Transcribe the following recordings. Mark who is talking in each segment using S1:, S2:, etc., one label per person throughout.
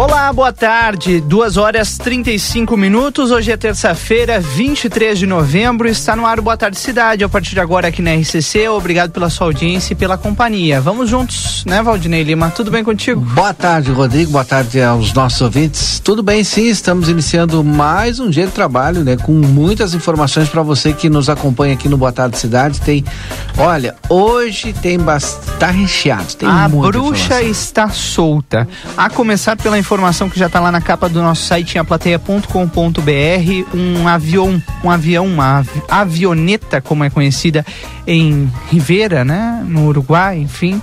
S1: Olá, boa tarde. 2 horas 35 minutos. Hoje é terça-feira, 23 de novembro. Está no ar o Boa Tarde Cidade. A partir de agora aqui na RCC. Obrigado pela sua audiência e pela companhia. Vamos juntos, né, Valdinei Lima? Tudo bem contigo?
S2: Boa tarde, Rodrigo. Boa tarde aos nossos ouvintes. Tudo bem, sim. Estamos iniciando mais um dia de trabalho, né, com muitas informações para você que nos acompanha aqui no Boa Tarde Cidade. Tem, olha, hoje tem bastante, tá recheado. Tem
S1: A bruxa está solta. A começar pela informação que já está lá na capa do nosso site em aplateia.com.br, um avião, um avião, uma avioneta, como é conhecida em Rivera, né, no Uruguai, enfim,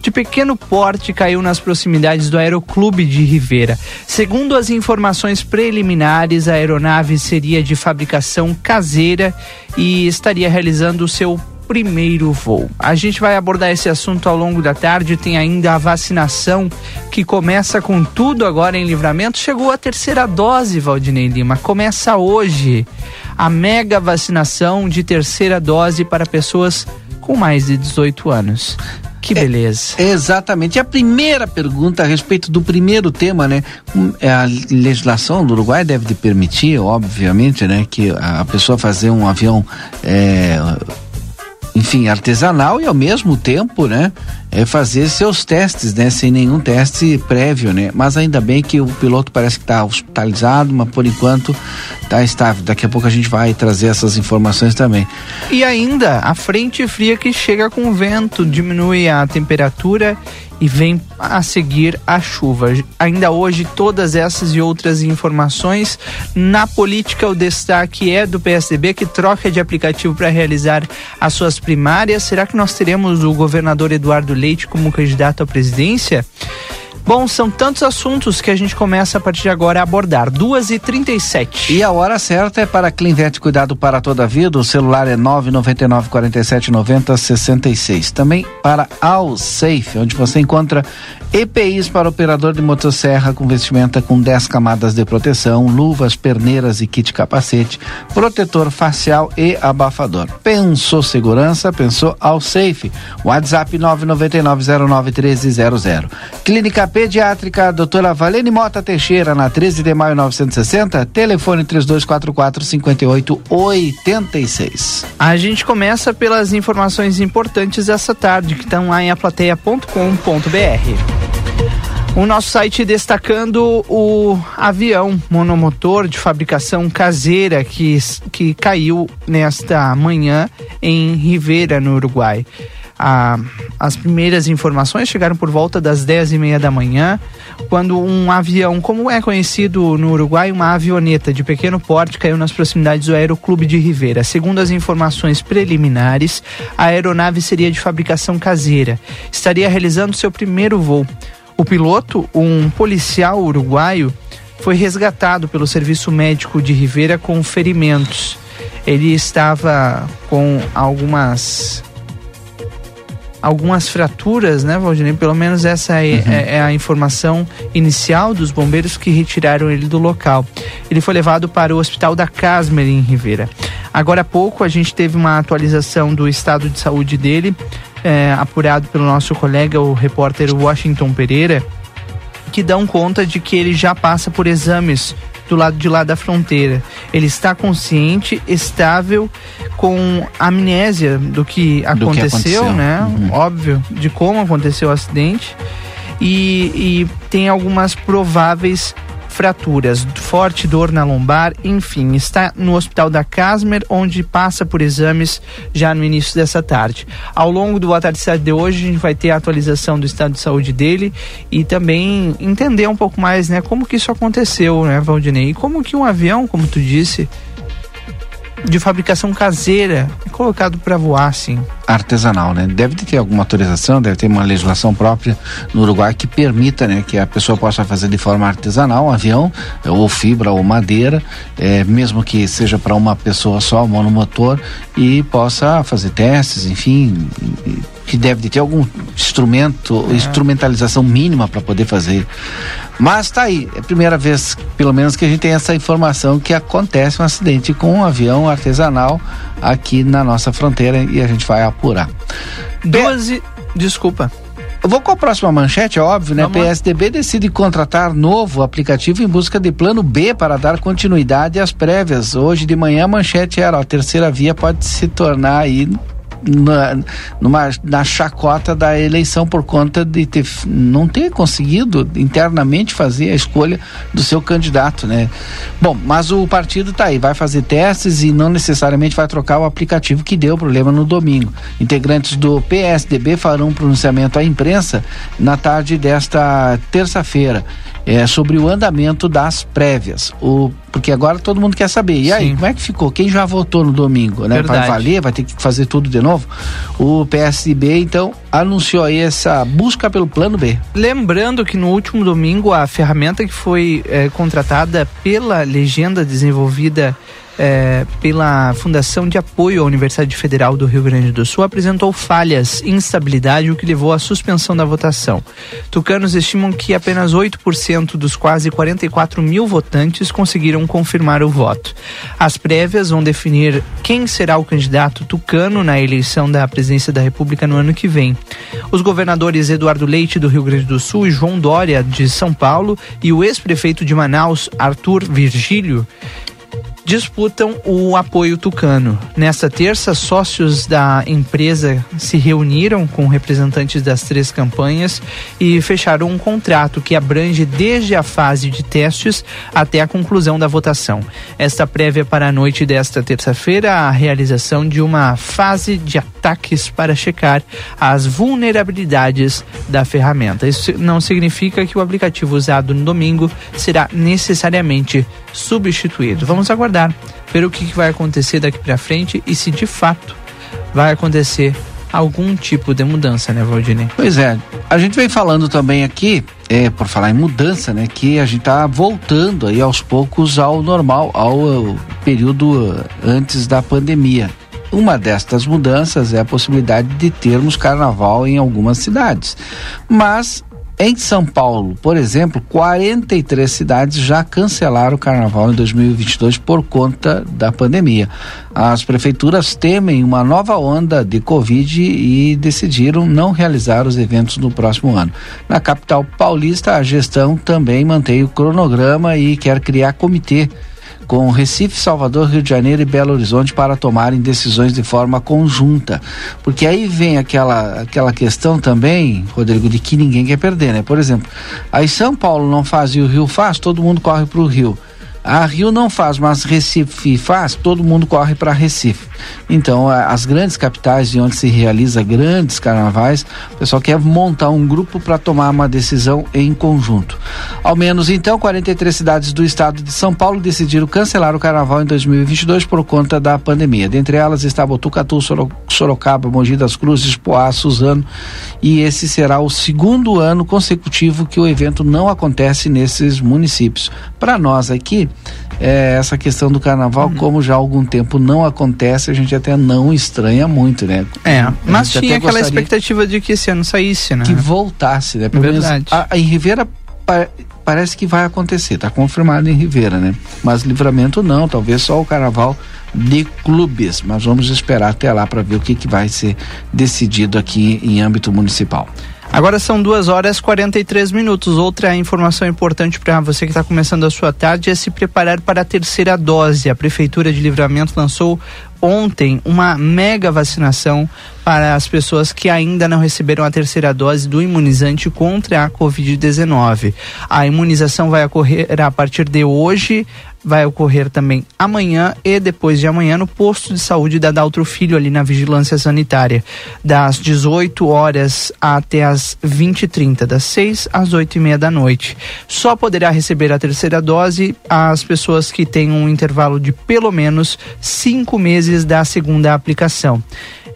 S1: de pequeno porte caiu nas proximidades do Aeroclube de Rivera. Segundo as informações preliminares, a aeronave seria de fabricação caseira e estaria realizando o seu primeiro voo. A gente vai abordar esse assunto ao longo da tarde. Tem ainda a vacinação que começa com tudo agora em livramento. Chegou a terceira dose, Valdinei Lima. Começa hoje a mega vacinação de terceira dose para pessoas com mais de 18 anos. Que é, beleza.
S2: É, exatamente. E a primeira pergunta a respeito do primeiro tema, né? É a legislação do Uruguai deve permitir, obviamente, né, que a pessoa fazer um avião é, enfim, artesanal e ao mesmo tempo, né, é fazer seus testes, né, sem nenhum teste prévio, né. Mas ainda bem que o piloto parece que está hospitalizado, mas por enquanto está estável. Daqui a pouco a gente vai trazer essas informações também.
S1: E ainda a frente fria que chega com vento diminui a temperatura e vem a seguir a chuva. Ainda hoje, todas essas e outras informações. Na política, o destaque é do PSDB, que troca de aplicativo para realizar as suas primárias. Será que nós teremos o governador Eduardo Leite como candidato à presidência? Bom, são tantos assuntos que a gente começa a partir de agora a abordar. 2h37.
S2: E a hora certa é para Clinvet Cuidado para toda a vida. O celular é 999 47 90 66. Também para All Safe, onde você encontra EPIs para operador de motosserra com vestimenta com 10 camadas de proteção, luvas, perneiras e kit capacete, protetor facial e abafador. Pensou segurança? Pensou All Safe. WhatsApp 999091300. Clínica Pediátrica Doutora Valene Mota Teixeira, na 13 de maio 960, telefone 3244 5886.
S1: A gente começa pelas informações importantes dessa tarde, que estão lá em aplateia.com.br. O nosso site destacando o avião monomotor de fabricação caseira que, que caiu nesta manhã em Rivera, no Uruguai. Ah, as primeiras informações chegaram por volta das 10 e meia da manhã, quando um avião, como é conhecido no Uruguai, uma avioneta de pequeno porte caiu nas proximidades do Aeroclube de Rivera. Segundo as informações preliminares, a aeronave seria de fabricação caseira. Estaria realizando seu primeiro voo. O piloto, um policial uruguaio, foi resgatado pelo serviço médico de Rivera com ferimentos. Ele estava com algumas algumas fraturas, né, Valdinei? Pelo menos essa é, uhum. é, é, a informação inicial dos bombeiros que retiraram ele do local. Ele foi levado para o hospital da Casmer em Rivera. Agora há pouco a gente teve uma atualização do estado de saúde dele, é, apurado pelo nosso colega, o repórter Washington Pereira, que dão conta de que ele já passa por exames do lado de lá da fronteira. Ele está consciente, estável, com amnésia do que aconteceu, do que aconteceu. né? Uhum. Óbvio, de como aconteceu o acidente. E, e tem algumas prováveis fraturas, forte dor na lombar, enfim, está no hospital da Casmer, onde passa por exames já no início dessa tarde. Ao longo do Boa de hoje, a gente vai ter a atualização do estado de saúde dele e também entender um pouco mais, né, como que isso aconteceu, né, Valdinei? E como que um avião, como tu disse, de fabricação caseira é colocado para voar, sim.
S2: Artesanal, né? Deve ter alguma autorização, deve ter uma legislação própria no Uruguai que permita, né, que a pessoa possa fazer de forma artesanal um avião, ou fibra ou madeira, é, mesmo que seja para uma pessoa só, monomotor, e possa fazer testes, enfim, que deve ter algum instrumento, é. instrumentalização mínima para poder fazer. Mas tá aí, é a primeira vez, pelo menos, que a gente tem essa informação que acontece um acidente com um avião artesanal aqui na nossa fronteira e a gente vai apurar.
S1: 12, desculpa.
S2: Eu vou com a próxima manchete, é óbvio, né? Vamos PSDB decide contratar novo aplicativo em busca de plano B para dar continuidade às prévias. Hoje de manhã a manchete era: a terceira via pode se tornar aí na, numa, na chacota da eleição por conta de ter, não ter conseguido internamente fazer a escolha do seu candidato, né? Bom, mas o partido está aí, vai fazer testes e não necessariamente vai trocar o aplicativo que deu problema no domingo. Integrantes do PSDB farão um pronunciamento à imprensa na tarde desta terça-feira é, sobre o andamento das prévias. O, porque agora todo mundo quer saber. E aí, Sim. como é que ficou? Quem já votou no domingo? Né? Vai valer? Vai ter que fazer tudo de novo? O PSB, então, anunciou aí essa busca pelo plano B.
S1: Lembrando que no último domingo a ferramenta que foi é, contratada pela legenda desenvolvida é, pela Fundação de Apoio à Universidade Federal do Rio Grande do Sul apresentou falhas e instabilidade, o que levou à suspensão da votação. Tucanos estimam que apenas 8% dos quase 44 mil votantes conseguiram confirmar o voto. As prévias vão definir quem será o candidato tucano na eleição da presidência da República no ano que vem. Os governadores Eduardo Leite, do Rio Grande do Sul, e João Dória, de São Paulo, e o ex-prefeito de Manaus, Arthur Virgílio, disputam o apoio tucano. Nesta terça, sócios da empresa se reuniram com representantes das três campanhas e fecharam um contrato que abrange desde a fase de testes até a conclusão da votação. Esta prévia para a noite desta terça-feira a realização de uma fase de ataques para checar as vulnerabilidades da ferramenta. Isso não significa que o aplicativo usado no domingo será necessariamente substituído. Vamos aguardar aguardar, ver o que vai acontecer daqui para frente e se de fato vai acontecer algum tipo de mudança, né, Valdinei?
S2: Pois é. A gente vem falando também aqui, é, por falar em mudança, né, que a gente tá voltando aí aos poucos ao normal, ao período antes da pandemia. Uma destas mudanças é a possibilidade de termos carnaval em algumas cidades. Mas em São Paulo, por exemplo, 43 cidades já cancelaram o carnaval em 2022 por conta da pandemia. As prefeituras temem uma nova onda de Covid e decidiram não realizar os eventos no próximo ano. Na capital paulista, a gestão também mantém o cronograma e quer criar comitê com Recife, Salvador, Rio de Janeiro e Belo Horizonte para tomarem decisões de forma conjunta. Porque aí vem aquela, aquela questão também, Rodrigo, de que ninguém quer perder, né? Por exemplo, aí São Paulo não faz e o Rio faz, todo mundo corre para o Rio. A Rio não faz, mas Recife faz, todo mundo corre para Recife. Então, as grandes capitais de onde se realiza grandes carnavais, o pessoal quer montar um grupo para tomar uma decisão em conjunto. Ao menos então, 43 cidades do estado de São Paulo decidiram cancelar o carnaval em 2022 por conta da pandemia. Dentre elas está Botucatu, Sorocaba, Mogi das Cruzes, Poá, Suzano, e esse será o segundo ano consecutivo que o evento não acontece nesses municípios. Para nós aqui, é, essa questão do carnaval, uhum. como já há algum tempo não acontece, a gente até não estranha muito, né?
S1: É, mas tinha aquela expectativa de que esse ano saísse, né?
S2: Que voltasse, né?
S1: Pelo Verdade.
S2: Menos, a, em Ribeira pa, parece que vai acontecer, está confirmado em Ribeira, né? Mas livramento não, talvez só o carnaval de clubes, mas vamos esperar até lá para ver o que, que vai ser decidido aqui em âmbito municipal.
S1: Agora são duas horas e 43 minutos. Outra informação importante para você que está começando a sua tarde é se preparar para a terceira dose. A Prefeitura de Livramento lançou ontem uma mega vacinação para as pessoas que ainda não receberam a terceira dose do imunizante contra a Covid-19. A imunização vai ocorrer a partir de hoje vai ocorrer também amanhã e depois de amanhã no posto de saúde da Daltro Filho, ali na Vigilância Sanitária, das 18 horas até as 20h30, das 6 às 8 e meia da noite. Só poderá receber a terceira dose as pessoas que têm um intervalo de pelo menos cinco meses da segunda aplicação.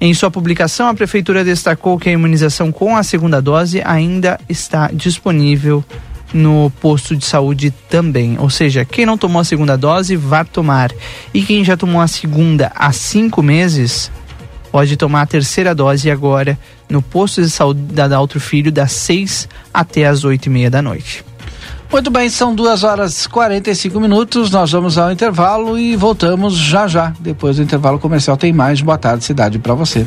S1: Em sua publicação, a Prefeitura destacou que a imunização com a segunda dose ainda está disponível no posto de saúde também. Ou seja, quem não tomou a segunda dose, vá tomar. E quem já tomou a segunda há cinco meses, pode tomar a terceira dose agora no posto de saúde da Daltro Filho, das 6 até as oito e meia da noite.
S2: Muito bem, são duas horas e 45 minutos. Nós vamos ao intervalo e voltamos já já. Depois do intervalo comercial tem mais Boa Tarde Cidade para você.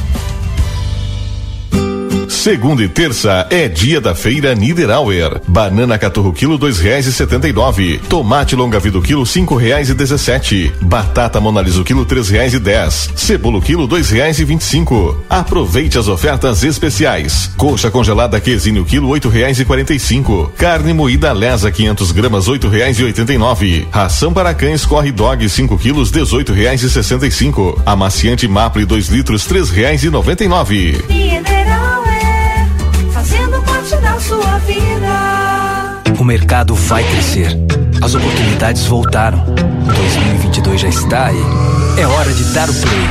S3: Segunda e terça é dia da feira Niederauer. Banana caturro quilo dois reais e setenta e nove. Tomate longa vida quilo cinco reais e dezessete. Batata monaliso quilo três reais e dez. Cebola quilo dois reais e vinte e cinco. Aproveite as ofertas especiais. Coxa congelada quesinho quilo oito reais e quarenta e cinco. Carne moída lesa 500 gramas oito reais e oitenta e nove. Ração para cães corre dog 5 quilos dezoito reais e sessenta e cinco. Amaciante Maple 2 litros três reais e noventa e nove.
S4: Niederauer sua vida.
S5: O mercado vai crescer. As oportunidades voltaram. 2022 já está aí. É hora de dar o play.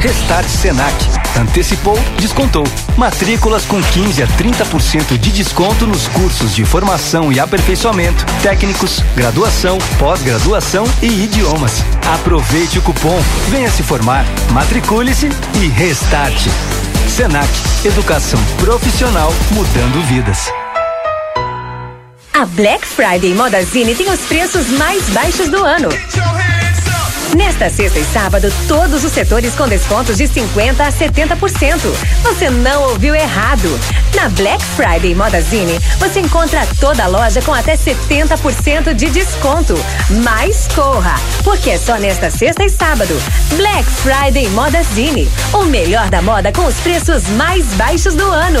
S5: Restart Senac. Antecipou, descontou. Matrículas com 15 a 30% de desconto nos cursos de formação e aperfeiçoamento, técnicos, graduação, pós-graduação e idiomas. Aproveite o cupom, venha se formar, matricule-se e restarte. Senac, educação profissional mudando vidas.
S6: A Black Friday Modazine tem os preços mais baixos do ano. Nesta sexta e sábado, todos os setores com descontos de 50 a 70%. Você não ouviu errado. Na Black Friday Modazine, você encontra toda a loja com até 70% de desconto. Mas corra, porque é só nesta sexta e sábado. Black Friday Modazine, o melhor da moda com os preços mais baixos do ano.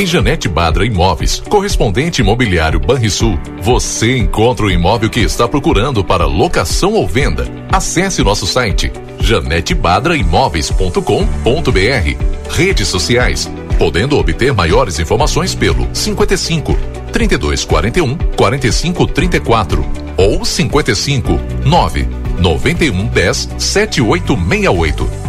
S7: Em Janete Badra Imóveis, correspondente imobiliário Banrisul, você encontra o imóvel que está procurando para locação ou venda. Acesse nosso site janetebadraimóveis.com.br. Redes sociais, podendo obter maiores informações pelo 55 3241 4534 ou 55 9 91 10 7868.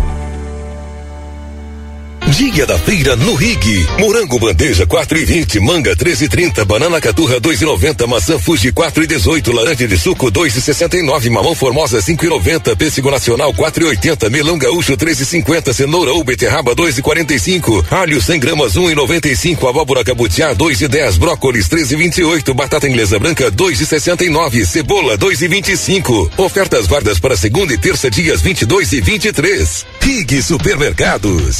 S8: Dia da feira no Rig. Morango bandeja 4 e 20, manga 13 e 30, banana caturra 2 e 90, maçã Fuji 4 e 18, laranja de suco 2 e 69, mamão formosa 5 e 90, pêssego nacional 4 e 80, melão gaúcho 3 e 50, cenoura ou beterraba 2 e 45, alho 100 gramas 1 e 95, abóbora cabutiá 2 e 10, brócolis 3 e 28, batata inglesa branca 2 e 69, cebola 2 e 25. Ofertas válidas para segunda e terça dias 22 e 23. Rig Supermercados.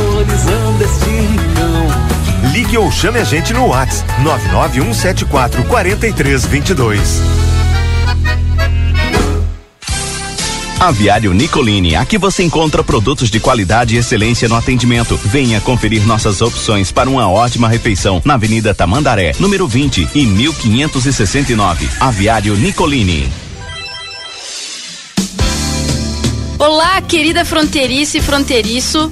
S9: Ligue ou chame a gente no WhatsApp 99174 4322.
S10: Aviário Nicolini, aqui você encontra produtos de qualidade e excelência no atendimento. Venha conferir nossas opções para uma ótima refeição na Avenida Tamandaré, número 20 e 1569. Aviário Nicolini.
S11: Olá, querida fronteiriça e fronteiriço.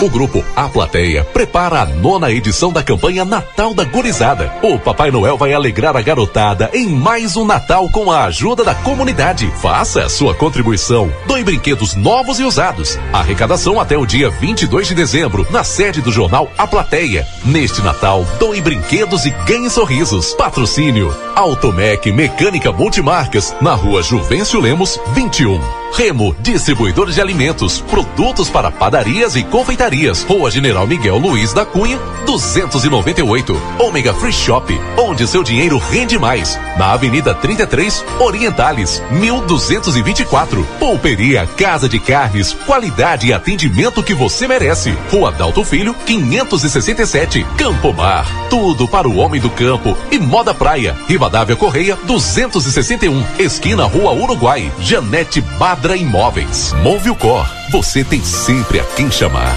S7: O grupo A Plateia prepara a nona edição da campanha Natal da Gurizada. O Papai Noel vai alegrar a garotada em mais um Natal com a ajuda da comunidade. Faça a sua contribuição. Doe brinquedos novos e usados. Arrecadação até o dia 22 de dezembro, na sede do jornal A Plateia. Neste Natal, doe brinquedos e ganhe sorrisos. Patrocínio Automec Mecânica Multimarcas, na rua Juvencio Lemos, 21. Remo, distribuidor de alimentos, produtos para padarias e confeitarias. Rua General Miguel Luiz da Cunha, 298. Ômega Free Shop, onde seu dinheiro rende mais. Na Avenida 33, Orientales, 1224. Pulperia Casa de Carnes, qualidade e atendimento que você merece. Rua Dalto Filho, 567. Campo Mar, tudo para o homem do campo e moda praia. Rivadavia Correia, 261. Esquina Rua Uruguai. Janete Badra Imóveis. Move o Cor. Você tem sempre a quem chamar.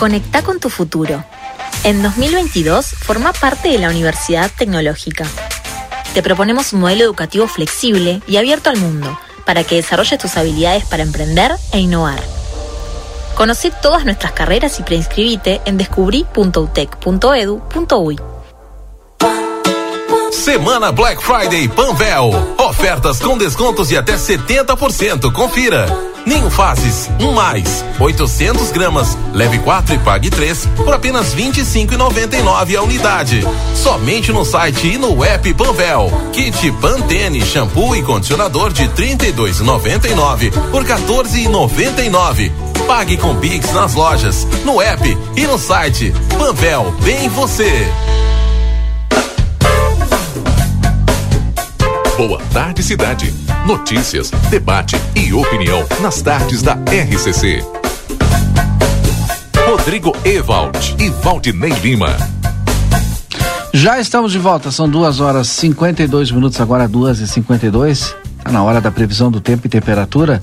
S12: Conecta con tu futuro. En 2022, forma parte de la Universidad Tecnológica. Te proponemos un modelo educativo flexible y abierto al mundo para que desarrolles tus habilidades para emprender e innovar. Conoce todas nuestras carreras y preinscribite en descubri.utec.edu.uy.
S13: Semana Black Friday Panvel. Ofertas com descontos de até 70%. Confira. Ninho Fases, um mais, 800 gramas, leve 4 e pague 3 por apenas R$ 25,99 a unidade. Somente no site e no app Panvel. Kit Pantene, shampoo e condicionador de R$ 32,99 por R$ 14,99. Pague com Pix nas lojas, no app e no site. Panvel, bem você.
S7: Boa Tarde Cidade. Notícias, debate e opinião nas tardes da RCC. Rodrigo Ewald e Valdinei Lima.
S2: Já estamos de volta, são duas horas 52 minutos, agora duas e 52 Está na hora da previsão do tempo e temperatura.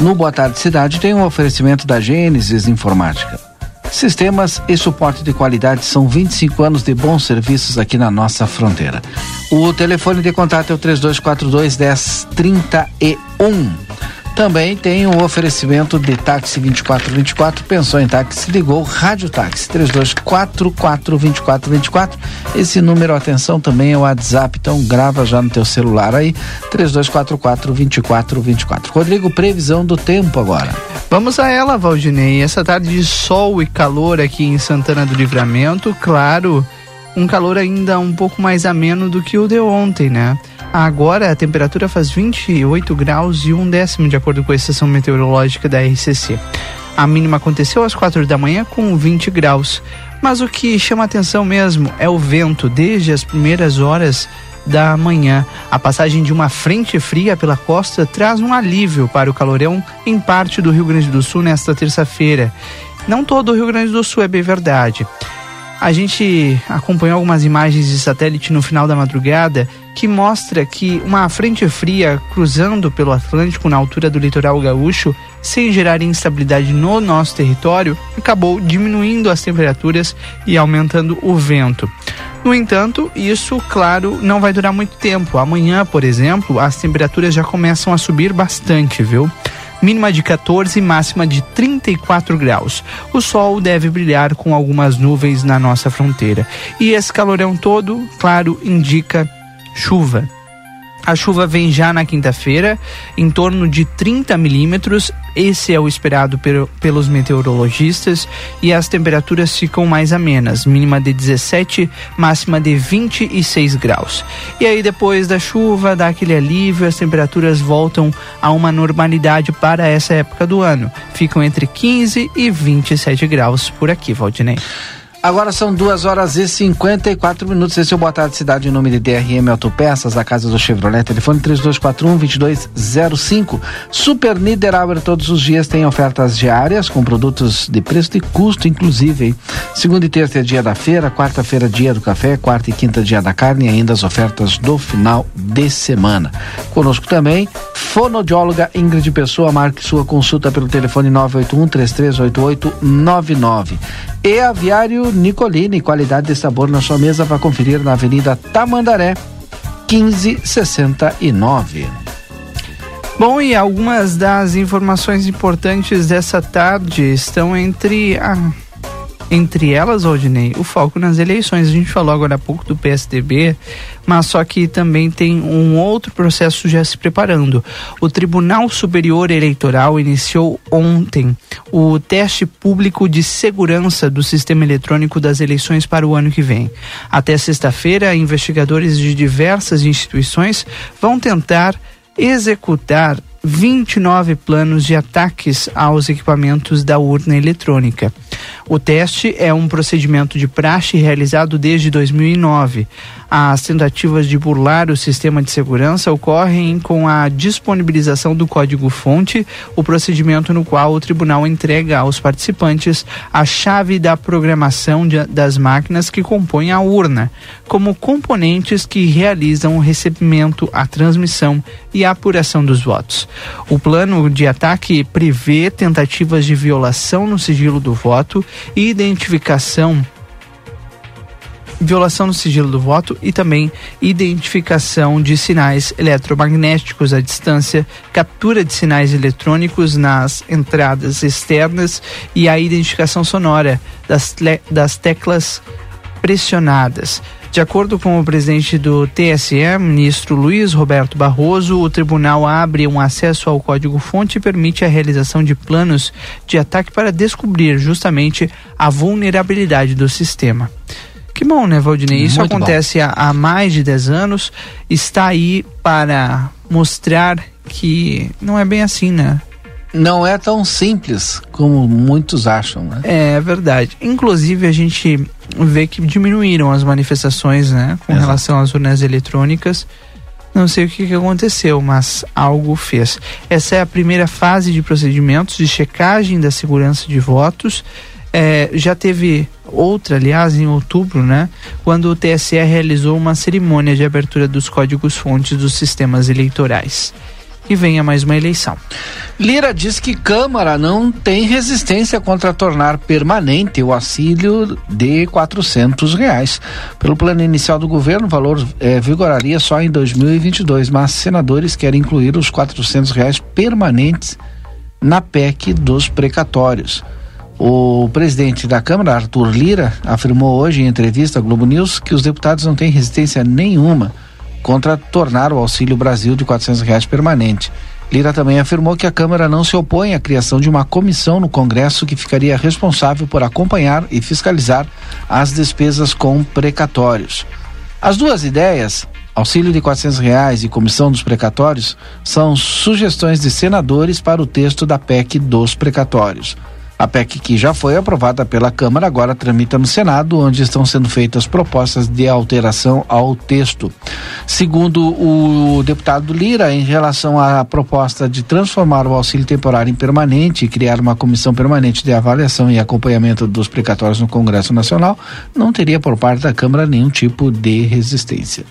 S2: No Boa Tarde Cidade tem um oferecimento da Gênesis Informática. Sistemas e suporte de qualidade são 25 anos de bons serviços aqui na nossa fronteira. O telefone de contato é o 3242 1031. Também tem um oferecimento de táxi 2424, pensou em táxi, ligou Rádio Táxi 3244 2424. Esse número, atenção, também é o WhatsApp, então grava já no teu celular aí, 3244 2424. Rodrigo, previsão do tempo agora.
S1: Vamos a ela, Valdinei. Essa tarde de sol e calor aqui em Santana do Livramento, claro, um calor ainda um pouco mais ameno do que o de ontem, né? Agora a temperatura faz 28 graus e um décimo, de acordo com a estação meteorológica da RCC. A mínima aconteceu às 4 da manhã com 20 graus. Mas o que chama atenção mesmo é o vento desde as primeiras horas da manhã. A passagem de uma frente fria pela costa traz um alívio para o calorão em parte do Rio Grande do Sul nesta terça-feira. Não todo o Rio Grande do Sul é bem verdade. A gente acompanhou algumas imagens de satélite no final da madrugada que mostra que uma frente fria cruzando pelo Atlântico na altura do litoral gaúcho, sem gerar instabilidade no nosso território, acabou diminuindo as temperaturas e aumentando o vento. No entanto, isso, claro, não vai durar muito tempo. Amanhã, por exemplo, as temperaturas já começam a subir bastante, viu? Mínima de 14 e máxima de 34 graus. O sol deve brilhar com algumas nuvens na nossa fronteira. E esse calorão todo, claro, indica chuva. A chuva vem já na quinta-feira, em torno de 30 milímetros. Esse é o esperado pelos meteorologistas. E as temperaturas ficam mais amenas, mínima de 17, máxima de 26 graus. E aí, depois da chuva, dá aquele alívio, as temperaturas voltam a uma normalidade para essa época do ano. Ficam entre 15 e 27 graus por aqui, Valdinei.
S2: Agora são duas horas e 54 minutos. Esse é o Boa Tarde Cidade em nome de DRM Autopeças, a casa do Chevrolet. Telefone 3241-2205. Super Niederauer todos os dias tem ofertas diárias com produtos de preço e custo, inclusive. Hein? Segunda e terça é dia da feira, quarta-feira dia do café, quarta e quinta dia da carne e ainda as ofertas do final de semana. Conosco também, fonoaudióloga Ingrid Pessoa. Marque sua consulta pelo telefone 981 338899. E Aviário Nicolini, qualidade e sabor na sua mesa para conferir na Avenida Tamandaré, 1569.
S1: Bom, e algumas das informações importantes dessa tarde estão entre a entre elas, Aldinei, o foco nas eleições. A gente falou agora há pouco do PSDB, mas só que também tem um outro processo já se preparando. O Tribunal Superior Eleitoral iniciou ontem o teste público de segurança do sistema eletrônico das eleições para o ano que vem. Até sexta-feira, investigadores de diversas instituições vão tentar executar 29 planos de ataques aos equipamentos da urna eletrônica. O teste é um procedimento de praxe realizado desde 2009. As tentativas de burlar o sistema de segurança ocorrem com a disponibilização do código-fonte, o procedimento no qual o tribunal entrega aos participantes a chave da programação de, das máquinas que compõem a urna, como componentes que realizam o recebimento, a transmissão e a apuração dos votos. O plano de ataque prevê tentativas de violação no sigilo do voto e identificação violação do sigilo do voto e também identificação de sinais eletromagnéticos à distância, captura de sinais eletrônicos nas entradas externas e a identificação sonora das, das teclas pressionadas. De acordo com o presidente do TSE, ministro Luiz Roberto Barroso, o tribunal abre um acesso ao código-fonte e permite a realização de planos de ataque para descobrir justamente a vulnerabilidade do sistema. Que bom, né, Valdinei? Isso
S2: Muito
S1: acontece há, há mais de 10 anos, está aí para mostrar que não é bem assim, né?
S2: Não é tão simples como muitos acham, né?
S1: É verdade. Inclusive, a gente vê que diminuíram as manifestações, né? Com
S2: Exato.
S1: relação às urnas eletrônicas. Não sei o que, que aconteceu, mas algo fez. Essa é a primeira fase de procedimentos de checagem da segurança de votos. É, já teve outra, aliás, em outubro, né? Quando o TSE realizou uma cerimônia de abertura dos códigos-fontes dos sistemas eleitorais. E venha mais uma eleição.
S2: Lira diz que Câmara não tem resistência contra tornar permanente o auxílio de quatrocentos reais. Pelo plano inicial do governo, o valor eh, vigoraria só em 2022, mas senadores querem incluir os quatrocentos reais permanentes na PEC dos precatórios. O presidente da Câmara, Arthur Lira, afirmou hoje em entrevista à Globo News que os deputados não têm resistência nenhuma contra tornar o Auxílio Brasil de quatrocentos reais permanente. Lira também afirmou que a Câmara não se opõe à criação de uma comissão no Congresso que ficaria responsável por acompanhar e fiscalizar as despesas com precatórios. As duas ideias, auxílio de quatrocentos reais e comissão dos precatórios, são sugestões de senadores para o texto da PEC dos precatórios. A PEC que já foi aprovada pela Câmara agora tramita no Senado, onde estão sendo feitas propostas de alteração ao texto. Segundo o deputado Lira, em relação à proposta de transformar o auxílio temporário em permanente e criar uma comissão permanente de avaliação e acompanhamento dos precatórios no Congresso Nacional, não teria por parte da Câmara nenhum tipo de resistência.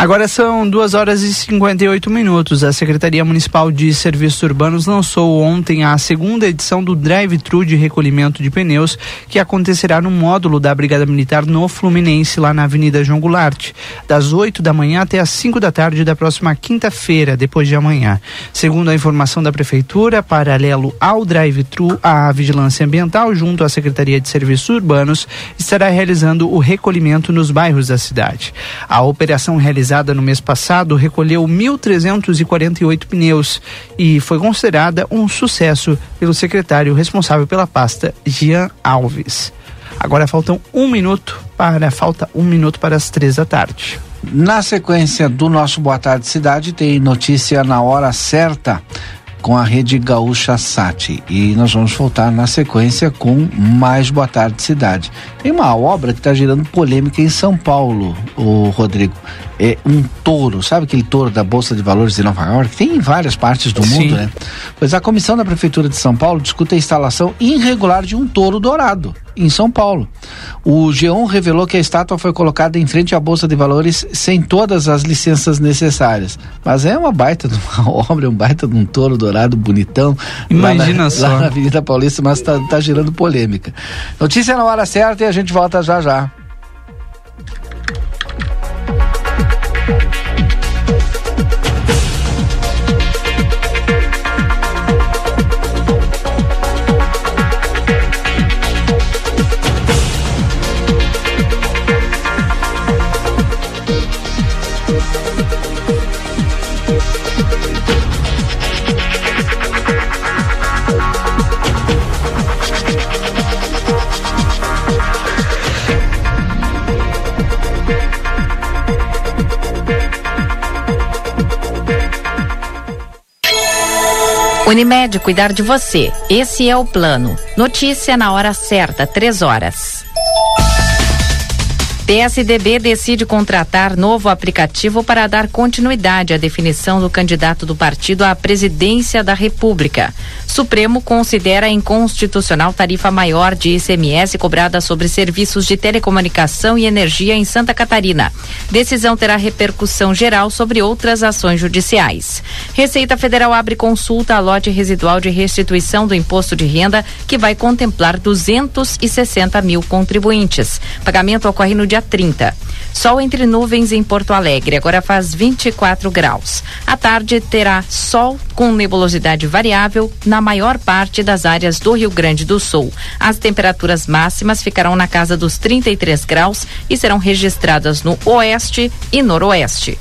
S1: Agora são 2 horas e 58 minutos. A Secretaria Municipal de Serviços Urbanos lançou ontem a segunda edição do Drive-Thru de recolhimento de pneus, que acontecerá no módulo da Brigada Militar no Fluminense, lá na Avenida João Goulart, das 8 da manhã até as 5 da tarde da próxima quinta-feira, depois de amanhã. Segundo a informação da Prefeitura, paralelo ao Drive-Thru, a Vigilância Ambiental, junto à Secretaria de Serviços Urbanos, estará realizando o recolhimento nos bairros da cidade. A operação realizada no mês passado recolheu 1.348 pneus e foi considerada um sucesso pelo secretário responsável pela pasta, Jean Alves. Agora faltam um minuto para falta um minuto para as três da tarde.
S2: Na sequência do nosso Boa Tarde Cidade, tem notícia na hora certa com a rede Gaúcha Sat. E nós vamos voltar na sequência com mais Boa Tarde Cidade. Tem uma obra que está gerando polêmica em São Paulo, o Rodrigo. É um touro, sabe aquele touro da Bolsa de Valores de Nova York? Tem em várias partes do
S1: Sim.
S2: mundo, né? Pois a comissão da Prefeitura de São Paulo discute a instalação irregular de um touro dourado em São Paulo. O G1 revelou que a estátua foi colocada em frente à Bolsa de Valores sem todas as licenças necessárias. Mas é uma baita de uma obra, um baita de um touro dourado bonitão.
S1: Imagina
S2: lá na,
S1: só.
S2: Lá na Avenida Paulista, mas tá, tá gerando polêmica. Notícia na hora certa e a gente volta já já.
S14: Unimed, cuidar de você. Esse é o plano. Notícia na hora certa, três horas. PSDB decide contratar novo aplicativo para dar continuidade à definição do candidato do partido à presidência da República. Supremo considera inconstitucional tarifa maior de ICMS cobrada sobre serviços de telecomunicação e energia em Santa Catarina. Decisão terá repercussão geral sobre outras ações judiciais. Receita Federal abre consulta a lote residual de restituição do imposto de renda que vai contemplar 260 mil contribuintes. Pagamento ocorre no dia 30. Sol entre nuvens em Porto Alegre, agora faz 24 graus. À tarde terá sol com nebulosidade variável na maior parte das áreas do Rio Grande do Sul. As temperaturas máximas ficarão na casa dos 33 graus e serão registradas no oeste e noroeste.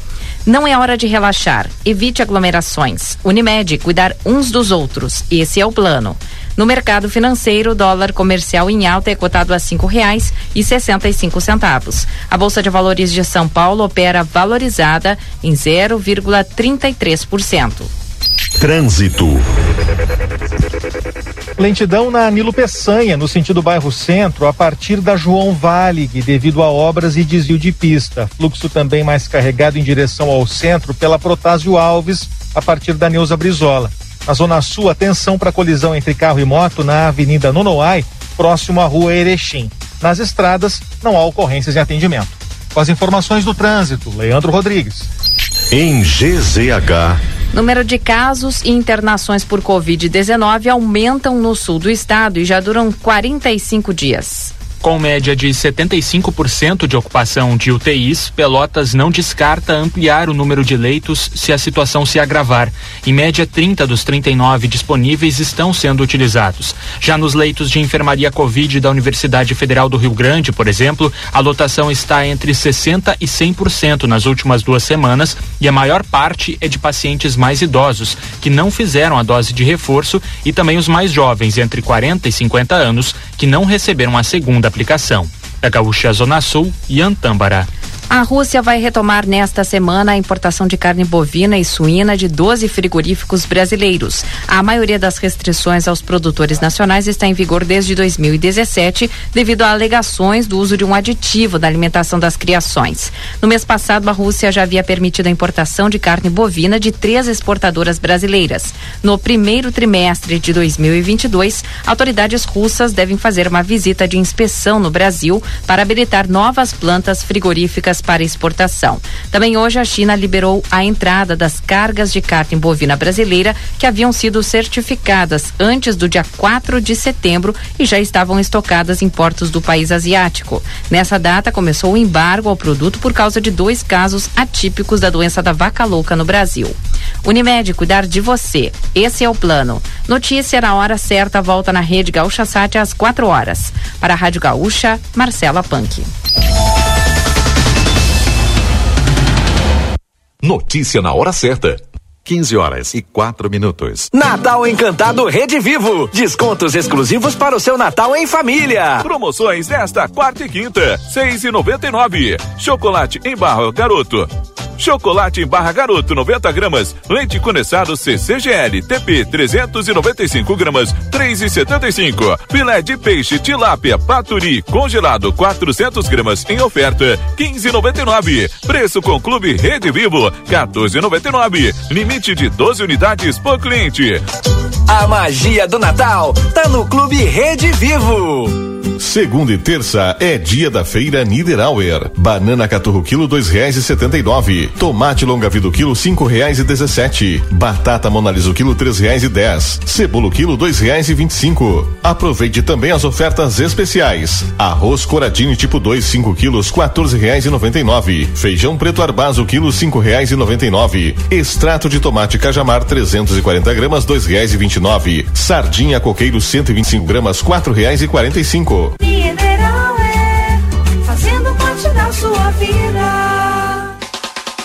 S14: Não é hora de relaxar. Evite aglomerações. Unimed, cuidar uns dos outros. Esse é o plano. No mercado financeiro, o dólar comercial em alta é cotado a cinco reais e sessenta e cinco centavos. A Bolsa de Valores de São Paulo opera valorizada em 0,33%.
S15: Trânsito.
S16: Lentidão na Nilo Peçanha, no sentido bairro Centro, a partir da João Valig, devido a obras e desvio de pista. Fluxo também mais carregado em direção ao centro pela Protásio Alves, a partir da Neuza Brizola. Na Zona Sul, atenção para colisão entre carro e moto na Avenida Nonoai, próximo à Rua Erechim. Nas estradas, não há ocorrências em atendimento. Com as informações do trânsito, Leandro Rodrigues.
S15: Em GZH.
S14: Número de casos e internações por Covid-19 aumentam no sul do estado e já duram 45 dias.
S17: Com média de 75% de ocupação de UTIs, Pelotas não descarta ampliar o número de leitos se a situação se agravar. Em média, 30 dos 39 disponíveis estão sendo utilizados. Já nos leitos de enfermaria Covid da Universidade Federal do Rio Grande, por exemplo, a lotação está entre 60% e 100% nas últimas duas semanas e a maior parte é de pacientes mais idosos, que não fizeram a dose de reforço, e também os mais jovens, entre 40 e 50 anos, que não receberam a segunda aplicação. Da Gaúcha Zona Sul e Antâmbara.
S14: A Rússia vai retomar nesta semana a importação de carne bovina e suína de 12 frigoríficos brasileiros. A maioria das restrições aos produtores nacionais está em vigor desde 2017, devido a alegações do uso de um aditivo na alimentação das criações. No mês passado, a Rússia já havia permitido a importação de carne bovina de três exportadoras brasileiras. No primeiro trimestre de 2022, autoridades russas devem fazer uma visita de inspeção no Brasil para habilitar novas plantas frigoríficas para exportação. Também hoje a China liberou a entrada das cargas de carne bovina brasileira que haviam sido certificadas antes do dia 4 de setembro e já estavam estocadas em portos do país asiático. Nessa data começou o embargo ao produto por causa de dois casos atípicos da doença da vaca louca no Brasil. Unimed, cuidar de você. Esse é o plano. Notícia na hora certa volta na rede Gaúcha Sat às 4 horas. Para a Rádio Gaúcha, Marcela Punk.
S7: Notícia na hora certa.
S18: 15 horas e 4 minutos.
S19: Natal Encantado Rede Vivo. Descontos exclusivos para o seu Natal em família.
S13: Promoções nesta quarta e quinta, seis e noventa e nove. Chocolate em barra El Garoto,
S20: Chocolate em barra garoto 90 gramas. Leite condensado CCGL TP 395 gramas 3,75. Filé de peixe tilápia paturi congelado 400 gramas em oferta 15,99. Preço com Clube Rede Vivo 14,99. Limite de 12 unidades por cliente.
S19: A magia do Natal tá no Clube Rede Vivo.
S3: Segunda e terça é dia da feira Niederauer. Banana caturro quilo dois reais e setenta e nove. Tomate longa vida quilo cinco reais e dezessete. Batata monalisa quilo três reais e dez. Cebola quilo dois reais e vinte e cinco. Aproveite também as ofertas especiais. Arroz coradinho tipo 2 5 quilos quatorze reais e noventa e nove. Feijão preto arbazo quilo cinco reais e noventa e nove. Extrato de tomate cajamar 340 gramas dois reais e vinte e nove. Sardinha coqueiro 125 gramas quatro reais e quarenta e cinco.
S4: Mineral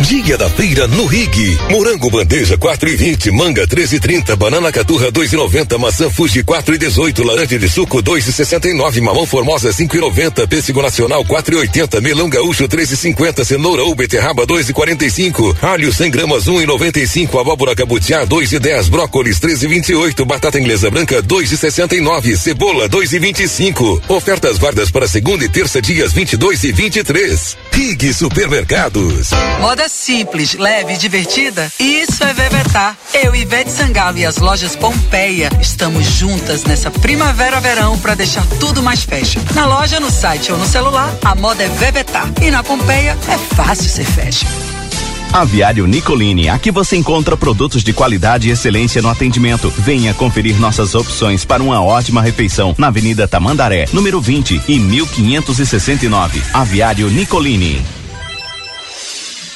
S8: Dia da feira no Rig. Morango bandeja 4 e 20, manga 13 e 30, banana caturra 2 e 90, maçã Fuji 4 e 18, laranja de suco 2 e 69, mamão formosa 5 e 90, pêssego nacional 4 e 80, melão gaúcho 3 e 50, cenoura ou beterraba 2 e 45, alho 100 gramas 1 e 95, abóbora cabutiá 2 e 10, brócolis 13 e 28, batata inglesa branca 2 e 69, cebola 2 e 25. Ofertas válidas para segunda e terça dias 22 e 23. Rig Supermercados.
S21: Moda simples, leve e divertida? Isso é Vevetar. Eu, Ivete Sangalo e as lojas Pompeia estamos juntas nessa primavera-verão para deixar tudo mais fashion. Na loja, no site ou no celular, a moda é Vevetar. E na Pompeia é fácil ser fashion.
S10: Aviário Nicolini, aqui você encontra produtos de qualidade e excelência no atendimento. Venha conferir nossas opções para uma ótima refeição na Avenida Tamandaré, número 20 e 1569. Aviário Nicolini.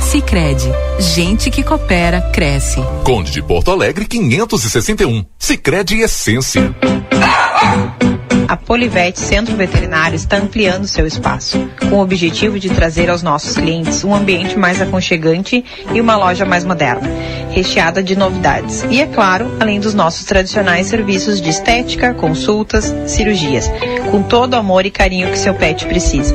S22: Sicredi, gente que coopera cresce.
S7: Conde de Porto Alegre 561. Sicredi Essência.
S23: A Polivete Centro Veterinário está ampliando seu espaço, com o objetivo de trazer aos nossos clientes um ambiente mais aconchegante e uma loja mais moderna, recheada de novidades. E é claro, além dos nossos tradicionais serviços de estética, consultas, cirurgias, com todo o amor e carinho que seu pet precisa.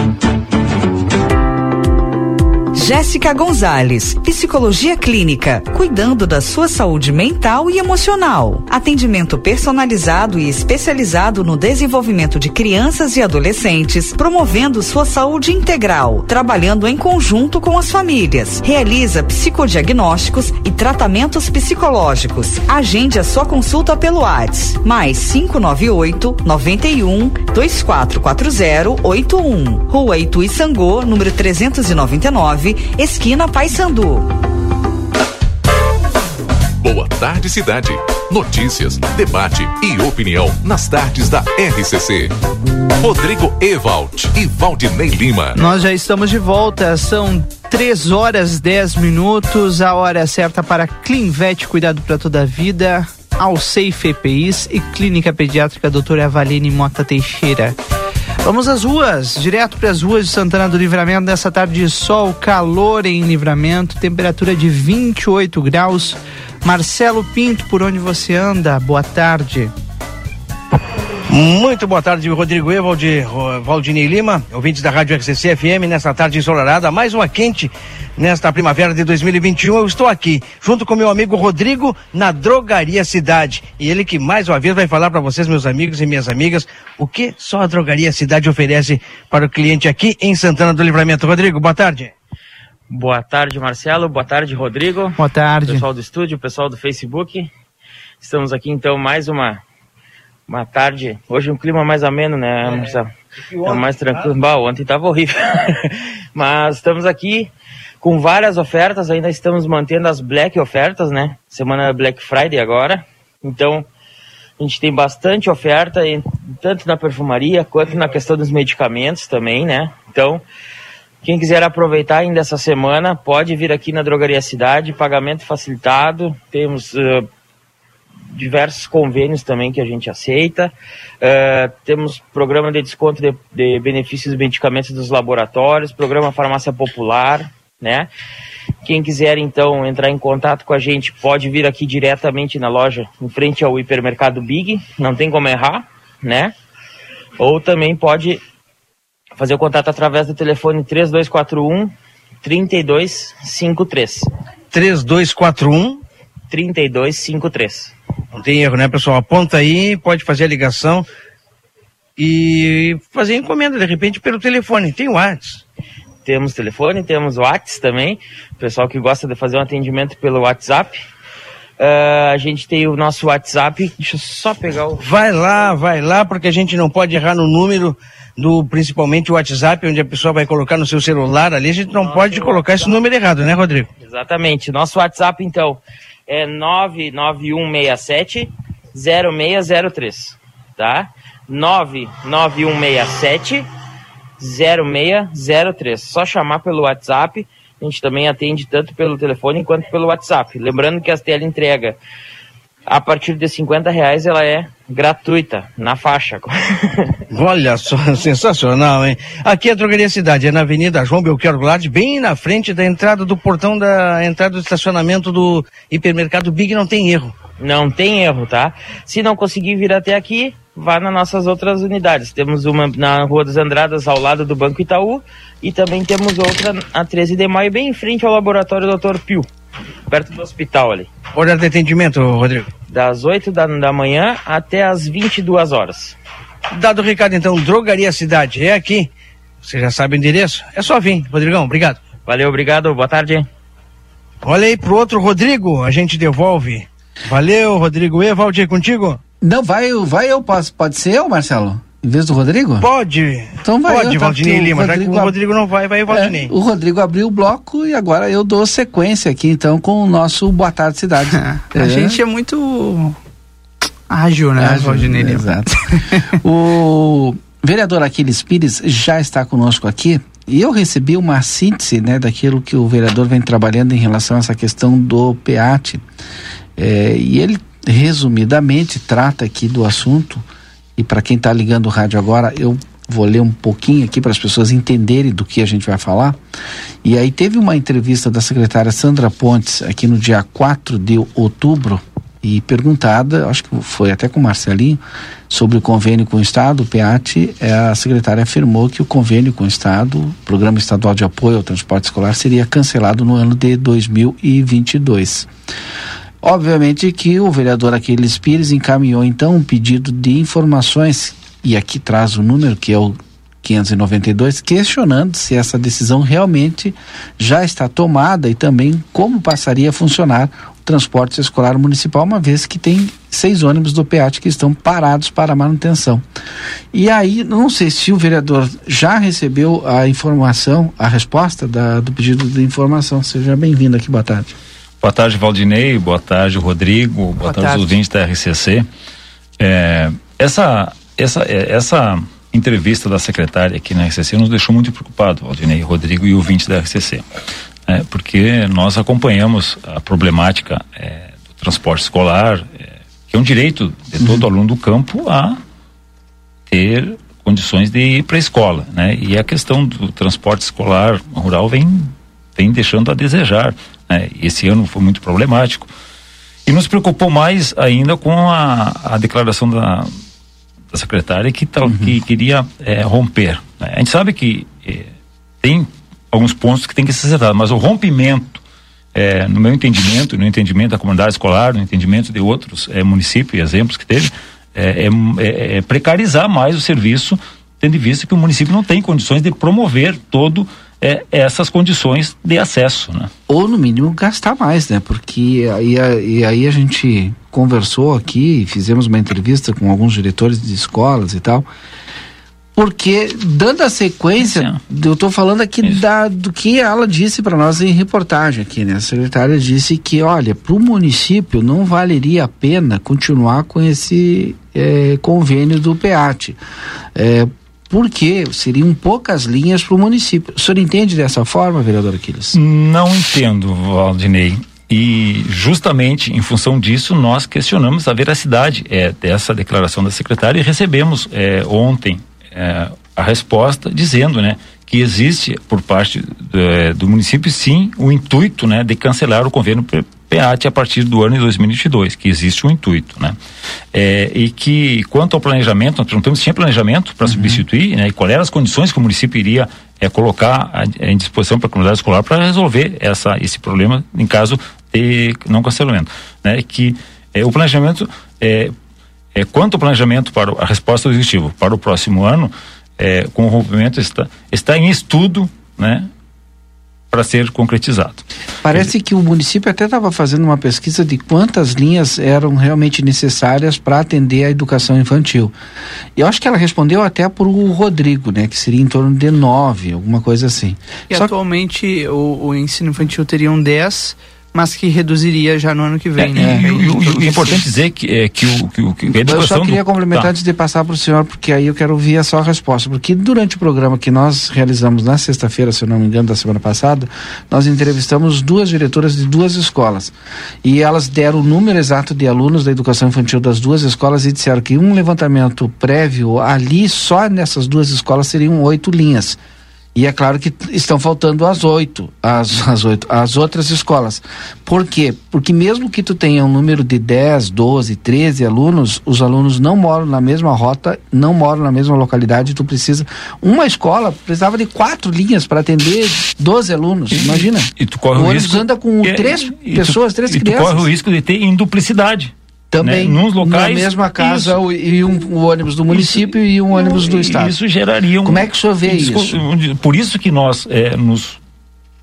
S24: Jéssica Gonzalez, Psicologia Clínica, cuidando da sua saúde mental e emocional. Atendimento personalizado e especializado no desenvolvimento de crianças e adolescentes, promovendo sua saúde integral, trabalhando em conjunto com as famílias. Realiza psicodiagnósticos e tratamentos psicológicos. Agende a sua consulta pelo WhatsApp. Mais 598 91 2440 81. Rua Itu Sangô, número 399, esquina Paysandu.
S7: Boa tarde, cidade. Notícias, debate e opinião nas tardes da RCC. Rodrigo Ewald e Valdinei Lima.
S25: Nós já estamos de volta, são 3 horas 10 minutos, a hora certa para Clinvet, cuidado para toda a vida, Alsafe EPIs e Clínica Pediátrica Doutora Avaline Mota Teixeira. Vamos às ruas, direto para as ruas de Santana do Livramento nessa tarde de sol, calor em Livramento, temperatura de 28 graus. Marcelo Pinto, por onde você anda? Boa tarde.
S26: Muito boa tarde, Rodrigo Evald, Valdinei Lima, ouvintes da Rádio RCC FM, nesta tarde ensolarada, mais uma quente nesta primavera de 2021. Eu estou aqui, junto com meu amigo Rodrigo, na Drogaria Cidade. E ele que mais uma vez vai falar para vocês, meus amigos e minhas amigas, o que só a Drogaria Cidade oferece para o cliente aqui em Santana do Livramento. Rodrigo, boa tarde.
S27: Boa tarde, Marcelo. Boa tarde, Rodrigo.
S25: Boa tarde.
S27: Pessoal do estúdio, pessoal do Facebook. Estamos aqui então mais uma uma tarde. Hoje um clima mais ameno, né, é. Marcelo? Tá mais tranquilo. Bah, ontem tava horrível. Mas estamos aqui com várias ofertas, ainda estamos mantendo as black ofertas, né? Semana Black Friday agora. Então, a gente tem bastante oferta, tanto na perfumaria quanto na questão dos medicamentos também, né? Então, quem quiser aproveitar ainda essa semana, pode vir aqui na Drogaria Cidade, pagamento facilitado. Temos uh, diversos convênios também que a gente aceita. Uh, temos programa de desconto de, de benefícios de medicamentos dos laboratórios, programa Farmácia Popular, né? Quem quiser então entrar em contato com a gente pode vir aqui diretamente na loja, em frente ao hipermercado Big, não tem como errar, né? Ou também pode fazer o contato através do telefone 3241 3253.
S26: 3241
S27: 3253.
S26: Não tem erro, né, pessoal? Aponta aí, pode fazer a ligação e fazer encomenda, de repente, pelo telefone. Tem o WhatsApp.
S27: Temos telefone, temos WhatsApp também. Pessoal que gosta de fazer um atendimento pelo WhatsApp. Uh, a gente tem o nosso WhatsApp. Deixa eu só pegar o.
S26: Vai lá, vai lá, porque a gente não pode errar no número do principalmente o WhatsApp, onde a pessoa vai colocar no seu celular ali. A gente não Nosso pode colocar WhatsApp. esse número errado, né, Rodrigo?
S27: Exatamente. Nosso WhatsApp, então, é 99167 0603, tá? 99167 0603. Só chamar pelo WhatsApp. A gente também atende tanto pelo telefone quanto pelo WhatsApp. Lembrando que a tela entrega a partir de 50 reais ela é gratuita, na faixa.
S26: Olha só, sensacional, hein? Aqui é a Drogaria Cidade, é na Avenida João Belchior Goulart, bem na frente da entrada do portão da entrada do estacionamento do hipermercado Big, não tem erro.
S27: Não tem erro, tá? Se não conseguir vir até aqui, vá nas nossas outras unidades. Temos uma na Rua das Andradas, ao lado do Banco Itaú, e também temos outra a 13 de maio, bem em frente ao laboratório Dr. Pio perto do hospital ali.
S26: Horário de atendimento, Rodrigo?
S27: Das 8 da, da manhã até as 22 horas.
S26: Dado o recado, então, Drogaria Cidade, é aqui. Você já sabe o endereço? É só vir. Rodrigão, obrigado.
S27: Valeu, obrigado. Boa tarde.
S26: Olha aí pro outro Rodrigo, a gente devolve. Valeu, Rodrigo. Evaldir, contigo?
S2: Não, vai, vai eu, posso, pode ser eu, Marcelo? Em vez do Rodrigo?
S26: Pode.
S2: Então vai.
S26: Pode,
S2: tá
S26: Valdinei Lima. Já que o Rodrigo não vai, vai o Valdinei.
S2: É, o Rodrigo abriu o bloco e agora eu dou sequência aqui, então, com o nosso Boa Tarde Cidade.
S25: é. A gente é muito ágil, né, ágil, Valdinei Lima?
S2: Exato. o vereador Aquiles Pires já está conosco aqui. E eu recebi uma síntese né, daquilo que o vereador vem trabalhando em relação a essa questão do PEAT. É, e ele, resumidamente, trata aqui do assunto e para quem está ligando o rádio agora, eu vou ler um pouquinho aqui para as pessoas entenderem do que a gente vai falar. E aí teve uma entrevista da secretária Sandra Pontes aqui no dia 4 de outubro, e perguntada, acho que foi até com o Marcelinho, sobre o convênio com o Estado, o PEAT, é, a secretária afirmou que o convênio com o Estado, o Programa Estadual de Apoio ao Transporte Escolar, seria cancelado no ano de 2022. Obviamente que o vereador Aquiles Pires encaminhou então um pedido de informações, e aqui traz o número que é o 592, questionando se essa decisão realmente já está tomada e também como passaria a funcionar o transporte escolar municipal, uma vez que tem seis ônibus do PEAT que estão parados para manutenção. E aí, não sei se o vereador já recebeu a informação, a resposta da, do pedido de informação. Seja bem-vindo aqui, boa tarde.
S28: Boa tarde, Valdinei. Boa tarde, Rodrigo. Boa, boa tarde, tarde, ouvintes da RCC. É, essa, essa, é, essa entrevista da secretária aqui na RCC nos deixou muito preocupado, Valdinei, Rodrigo e ouvintes da RCC. É, porque nós acompanhamos a problemática é, do transporte escolar, é, que é um direito de todo uhum. aluno do campo a ter condições de ir para a escola, né? E a questão do transporte escolar rural vem vem deixando a desejar. Né? Esse ano foi muito problemático. E nos preocupou mais ainda com a, a declaração da, da secretária que, tal, uhum. que queria é, romper. Né? A gente sabe que é, tem alguns pontos que tem que ser acertados, mas o rompimento, é, no meu entendimento, no entendimento da comunidade escolar, no entendimento de outros é, municípios e exemplos que teve, é, é, é, precarizar mais o serviço, tendo em vista que o município não tem condições de promover todo é, essas condições de acesso, né?
S2: Ou no mínimo gastar mais, né? Porque aí, e aí a gente conversou aqui, fizemos uma entrevista com alguns diretores de escolas e tal, porque dando a sequência, eu estou falando aqui da, do que ela disse para nós em reportagem aqui, né? A secretária disse que, olha, para o município não valeria a pena continuar com esse é, convênio do PEAT. É, porque seriam poucas linhas para o município. O senhor entende dessa forma, vereador Aquiles?
S28: Não entendo, Valdinei. E justamente em função disso nós questionamos a veracidade é, dessa declaração da secretária e recebemos é, ontem é, a resposta dizendo, né, que existe por parte do, é, do município sim o intuito, né, de cancelar o convênio PEAT a partir do ano de 2022, que existe um intuito, né? É, e que quanto ao planejamento, nós perguntamos se tinha planejamento para uhum. substituir, né? E quais eram as condições que o município iria é, colocar a, em disposição para a comunidade escolar para resolver essa, esse problema em caso de não cancelamento, né? Que é, o planejamento é, é, quanto ao planejamento para a resposta do executivo para o próximo ano, é, com o rompimento está, está em estudo, né? Para ser concretizado.
S2: Parece Ele... que o município até estava fazendo uma pesquisa de quantas linhas eram realmente necessárias para atender a educação infantil. Eu acho que ela respondeu até por o Rodrigo, né, que seria em torno de nove, alguma coisa assim.
S25: E Só atualmente o, o ensino infantil teriam dez mas que reduziria já no ano que vem, é, né?
S28: E, o, é importante dizer que, é, que, o, que, o, que a
S2: Eu só queria do... complementar tá. antes de passar para o senhor, porque aí eu quero ouvir a sua resposta. Porque durante o programa que nós realizamos na sexta-feira, se eu não me engano, da semana passada, nós entrevistamos duas diretoras de duas escolas. E elas deram o número exato de alunos da educação infantil das duas escolas e disseram que um levantamento prévio ali, só nessas duas escolas, seriam oito linhas. E é claro que estão faltando as oito, as, as oito, as outras escolas. Por quê? Porque mesmo que tu tenha um número de 10, 12, 13 alunos, os alunos não moram na mesma rota, não moram na mesma localidade, tu precisa. Uma escola precisava de quatro linhas para atender 12 alunos. Imagina.
S28: E, tu corre o, o risco.
S2: anda com é, três pessoas,
S28: tu,
S2: três
S28: e
S2: crianças.
S28: Tu corre o risco de ter induplicidade.
S2: Também,
S28: né? Nos locais,
S2: na mesma casa o, e um, um, ônibus do município isso, e um ônibus do estado.
S28: Isso geraria um...
S2: Como é que o senhor vê isso?
S28: Por isso que nós é, nos,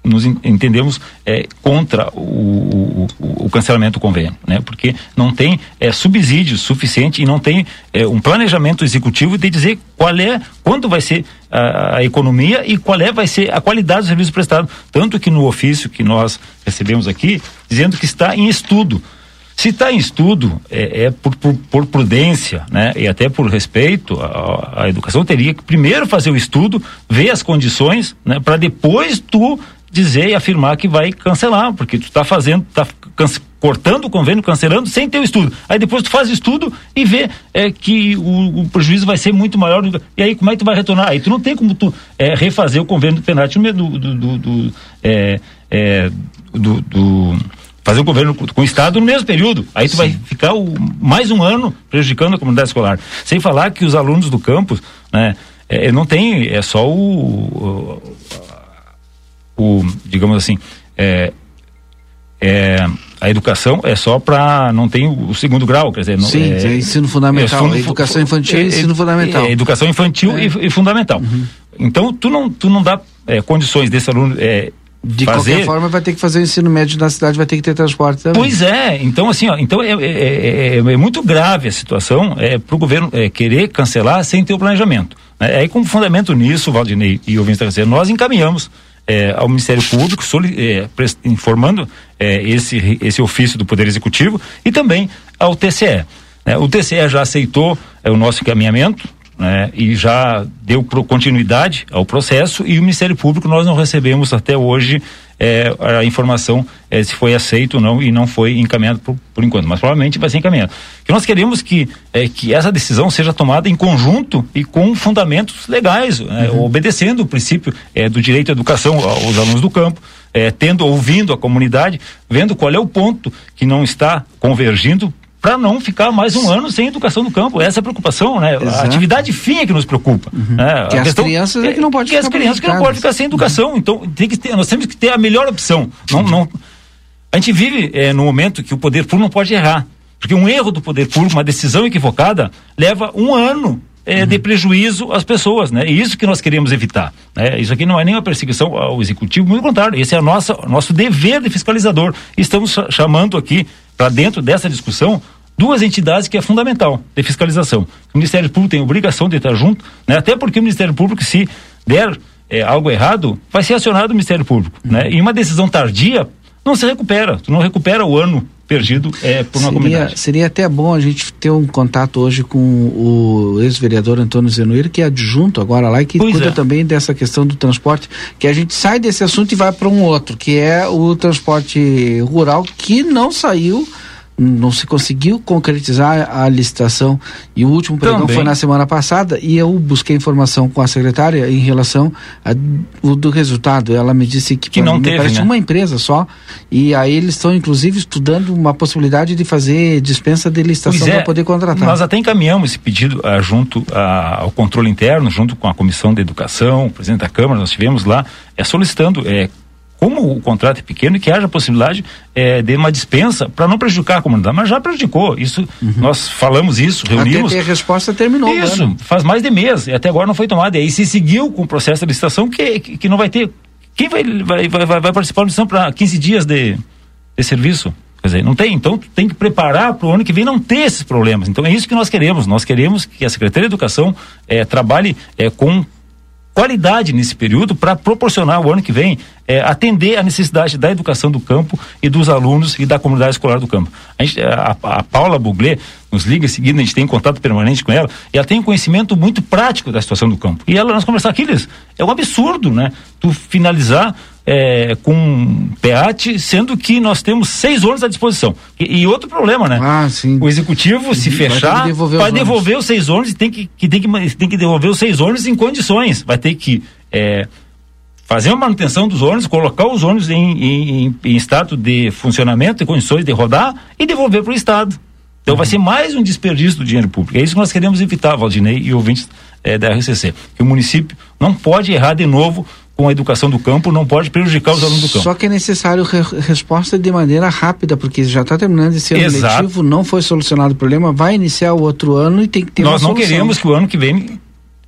S28: nos entendemos é, contra o, o, o, cancelamento do convênio, né? Porque não tem é, subsídio suficiente e não tem é, um planejamento executivo de dizer qual é, quanto vai ser a, a, economia e qual é vai ser a qualidade do serviço prestado. Tanto que no ofício que nós recebemos aqui, dizendo que está em estudo se está em estudo, é, é por, por, por, prudência, né? E até por respeito à, à, educação, teria que primeiro fazer o estudo, ver as condições, né? Para depois tu dizer e afirmar que vai cancelar, porque tu está fazendo, está cortando o convênio, cancelando, sem ter o estudo. Aí depois tu faz o estudo e vê é, que o, o prejuízo vai ser muito maior. E aí como é que tu vai retornar? Aí tu não tem como tu é, refazer o convênio do penalti do, do, do, do, é, é, do, do fazer o governo com o Estado no mesmo período. Aí tu Sim. vai ficar o, mais um ano prejudicando a comunidade escolar. Sem falar que os alunos do campus, né, é, não tem, é só o, o, o digamos assim, é, é, a educação é só para não tem o, segundo grau, quer dizer, não,
S2: Sim, é, é ensino fundamental, é, educação infantil e ensino fundamental.
S28: É, educação infantil e, e, fundamental. Uhum. Então tu não tu não dá condições desse aluno
S2: de fazer... qualquer forma vai ter que fazer o ensino médio na cidade, vai ter que ter transporte também.
S28: Pois é, então assim, ó, então é, é, é, é muito grave a situação é, para o governo é, querer cancelar sem ter o planejamento. Né? Aí com fundamento nisso, Valdinei e ouvintes da nós encaminhamos é, ao Ministério Público, é, informando é, esse, esse ofício do Poder Executivo e também ao TCE. Né? O TCE já aceitou é, o nosso encaminhamento, né, e já deu continuidade ao processo e o Ministério Público nós não recebemos até hoje é, a informação é, se foi aceito ou não e não foi encaminhado por, por enquanto, mas provavelmente vai ser encaminhado. Que nós queremos que, é, que essa decisão seja tomada em conjunto e com fundamentos legais, né, uhum. obedecendo o princípio é, do direito à educação aos alunos do campo, é, tendo, ouvindo a comunidade, vendo qual é o ponto que não está convergindo para não ficar mais um ano sem educação no campo. Essa é a preocupação, né? Exato. A atividade fim é que nos preocupa. Uhum. Né?
S2: Que a as crianças é que não pode
S28: que as crianças que não podem ficar sem educação. Uhum. Então tem que ter, nós temos que ter a melhor opção. Não, não. A gente vive é, no momento que o poder público não pode errar, porque um erro do poder público, uma decisão equivocada, leva um ano é, uhum. de prejuízo às pessoas, né? E isso que nós queremos evitar. Né? Isso aqui não é nenhuma perseguição ao executivo, muito contrário. Esse é o nosso dever de fiscalizador. Estamos chamando aqui para dentro dessa discussão duas entidades que é fundamental de fiscalização. O Ministério Público tem obrigação de estar junto, né? até porque o Ministério Público, se der é, algo errado, vai ser acionado o Ministério Público. Né? E uma decisão tardia não se recupera, tu não recupera o ano perdido é, por uma
S2: seria,
S28: comunidade.
S2: Seria até bom a gente ter um contato hoje com o ex-vereador Antônio Zenoir, que é adjunto agora lá e que pois cuida é. também dessa questão do transporte, que a gente sai desse assunto e vai para um outro, que é o transporte rural, que não saiu não se conseguiu concretizar a licitação e o último pregão Também. foi na semana passada e eu busquei informação com a secretária em relação a, o, do resultado. Ela me disse que,
S28: que não mim, teve, parece né?
S2: uma empresa só e aí eles estão inclusive estudando uma possibilidade de fazer dispensa de licitação é, para poder contratar.
S28: Nós até encaminhamos esse pedido uh, junto ao controle interno, junto com a comissão de educação, o presidente da Câmara, nós tivemos lá é, solicitando é, como o contrato é pequeno e que haja possibilidade é, de uma dispensa para não prejudicar a comunidade, mas já prejudicou. Isso uhum. nós falamos isso, reunimos.
S2: Até a resposta terminou.
S28: Isso né? faz mais de mês e até agora não foi tomada. E aí se seguiu com o processo de licitação que, que, que não vai ter. Quem vai, vai, vai, vai participar da licitação para 15 dias de, de serviço? Quer dizer, não tem, então tem que preparar para o ano que vem não ter esses problemas. Então é isso que nós queremos. Nós queremos que a Secretaria de Educação é, trabalhe é, com qualidade nesse período para proporcionar o ano que vem é, atender a necessidade da educação do campo e dos alunos e da comunidade escolar do campo. A, gente, a, a Paula Buglé nos liga seguindo, a gente tem contato permanente com ela, e ela tem um conhecimento muito prático da situação do campo. E ela, nós conversar aqui, é um absurdo, né? Tu finalizar é, com PEAT, sendo que nós temos seis ônibus à disposição. E, e outro problema, né?
S2: Ah, sim.
S28: O executivo, se vai fechar, devolver vai devolver os seis ônibus e tem que, que, tem, que, tem que devolver os seis ônibus em condições. Vai ter que é, fazer uma manutenção dos ônibus, colocar os ônibus em, em, em, estado de funcionamento, em condições de rodar e devolver para o Estado. Então uhum. vai ser mais um desperdício do dinheiro público. É isso que nós queremos evitar, Valdinei e ouvintes é, da RCC. Que o município não pode errar de novo com a educação do campo não pode prejudicar os alunos do campo.
S2: Só que é necessário re resposta de maneira rápida, porque já está terminando esse ano Exato. letivo, não foi solucionado o problema, vai iniciar o outro ano e tem que ter
S28: Nós não queremos que o ano que vem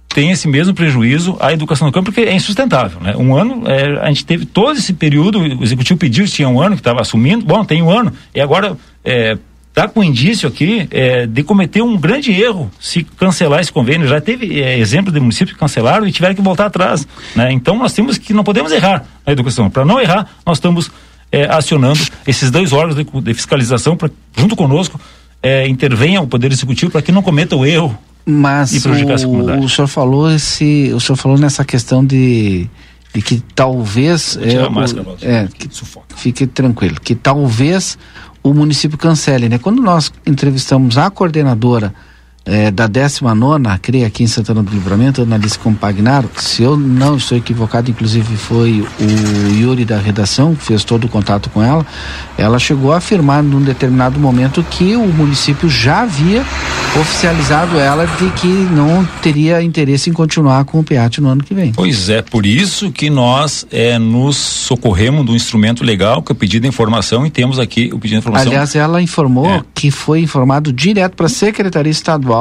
S28: tenha esse mesmo prejuízo à educação do campo, porque é insustentável. Né? Um ano, é, a gente teve todo esse período, o executivo pediu, tinha um ano que estava assumindo, bom, tem um ano, e agora é, está com indício aqui é, de cometer um grande erro se cancelar esse convênio. Já teve é, exemplo de municípios que cancelaram e tiveram que voltar atrás. Né? Então nós temos que não podemos errar na educação. Para não errar, nós estamos é, acionando esses dois órgãos de, de fiscalização para junto conosco é, intervenha o Poder Executivo para que não cometa o erro
S2: Mas
S28: e prejudicar
S2: o, comunidade. o senhor falou esse, o senhor falou nessa questão de de que talvez é, o, é que, fique tranquilo que talvez o município cancele, né? Quando nós entrevistamos a coordenadora é, da 19 CRE aqui em Santana do Livramento, Analice Compagnaro, se eu não estou equivocado, inclusive foi o Yuri da redação que fez todo o contato com ela, ela chegou a afirmar num determinado momento que o município já havia oficializado ela de que não teria interesse em continuar com o PEAT no ano que vem.
S28: Pois é, por isso que nós é, nos socorremos do instrumento legal, que é o pedido de informação, e temos aqui o pedido de informação.
S2: Aliás, ela informou é. que foi informado direto para a Secretaria Estadual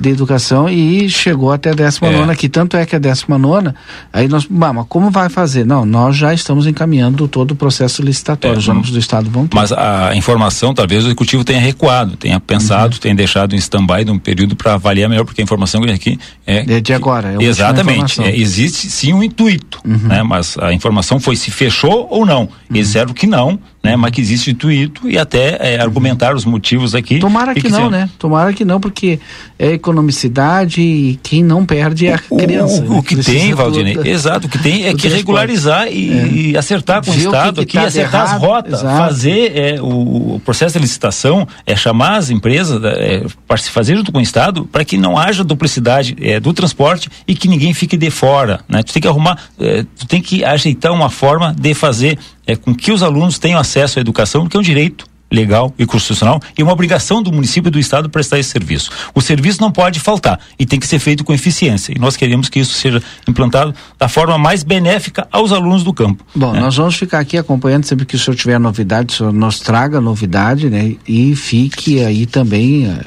S2: de educação e chegou até a 19 é. aqui. Tanto é que a 19 aí nós, mas como vai fazer? Não, nós já estamos encaminhando todo o processo licitatório. É, os ônibus do Estado vão ter.
S28: Mas a informação, talvez o executivo tenha recuado, tenha pensado, uhum. tenha deixado em stand-by de um período para avaliar melhor, porque a informação aqui é.
S2: É de agora, é
S28: Exatamente. É, existe sim um intuito, uhum. né? Mas a informação foi se fechou ou não. Uhum. Eles disseram que não né? Mas que existe intuito e até é, argumentar os motivos aqui.
S2: Tomara que, que não, né? Tomara que não, porque é economicidade e quem não perde é a
S28: o,
S2: criança.
S28: O, o, né? que tem, Valdinei, exato, o que tem é que regularizar e, é. e, acertar com Ver o Estado que aqui, tá acertar errado, as rotas, exato. fazer é, o, o, processo de licitação, é chamar as empresas é, para se fazer junto com o Estado para que não haja duplicidade é, do transporte e que ninguém fique de fora, né? Tu tem que arrumar, é, tu tem que ajeitar uma forma de fazer é com que os alunos tenham acesso à educação, que é um direito legal e constitucional e uma obrigação do município e do estado prestar esse serviço. O serviço não pode faltar e tem que ser feito com eficiência. E nós queremos que isso seja implantado da forma mais benéfica aos alunos do campo.
S2: Bom, né? nós vamos ficar aqui acompanhando sempre que o senhor tiver novidade, o senhor nos traga novidade, né? E fique aí também eh,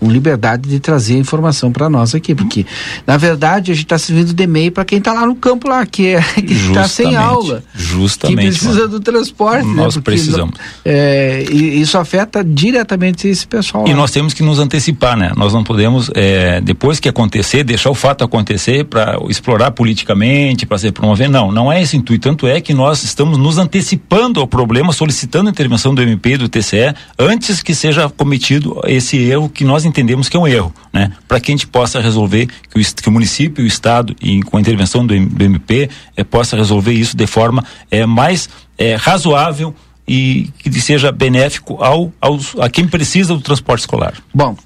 S2: com liberdade de trazer informação para nós aqui, porque na verdade a gente está servindo de meio para quem está lá no campo lá, que é está sem aula,
S28: justamente,
S2: que precisa mano. do transporte,
S28: né? nós né? precisamos.
S2: É, e isso afeta diretamente esse pessoal.
S28: E lá. nós temos que nos antecipar, né? Nós não podemos é, depois que acontecer deixar o fato acontecer para explorar politicamente, para se promover. Não, não é esse intuito. Tanto é que nós estamos nos antecipando ao problema, solicitando a intervenção do MP e do TCE antes que seja cometido esse erro que nós entendemos que é um erro, né? Para que a gente possa resolver, que o, que o município o Estado, e com a intervenção do, do MP, eh, possa resolver isso de forma eh, mais eh, razoável e que seja benéfico ao, aos, a quem precisa do transporte escolar.
S2: Bom,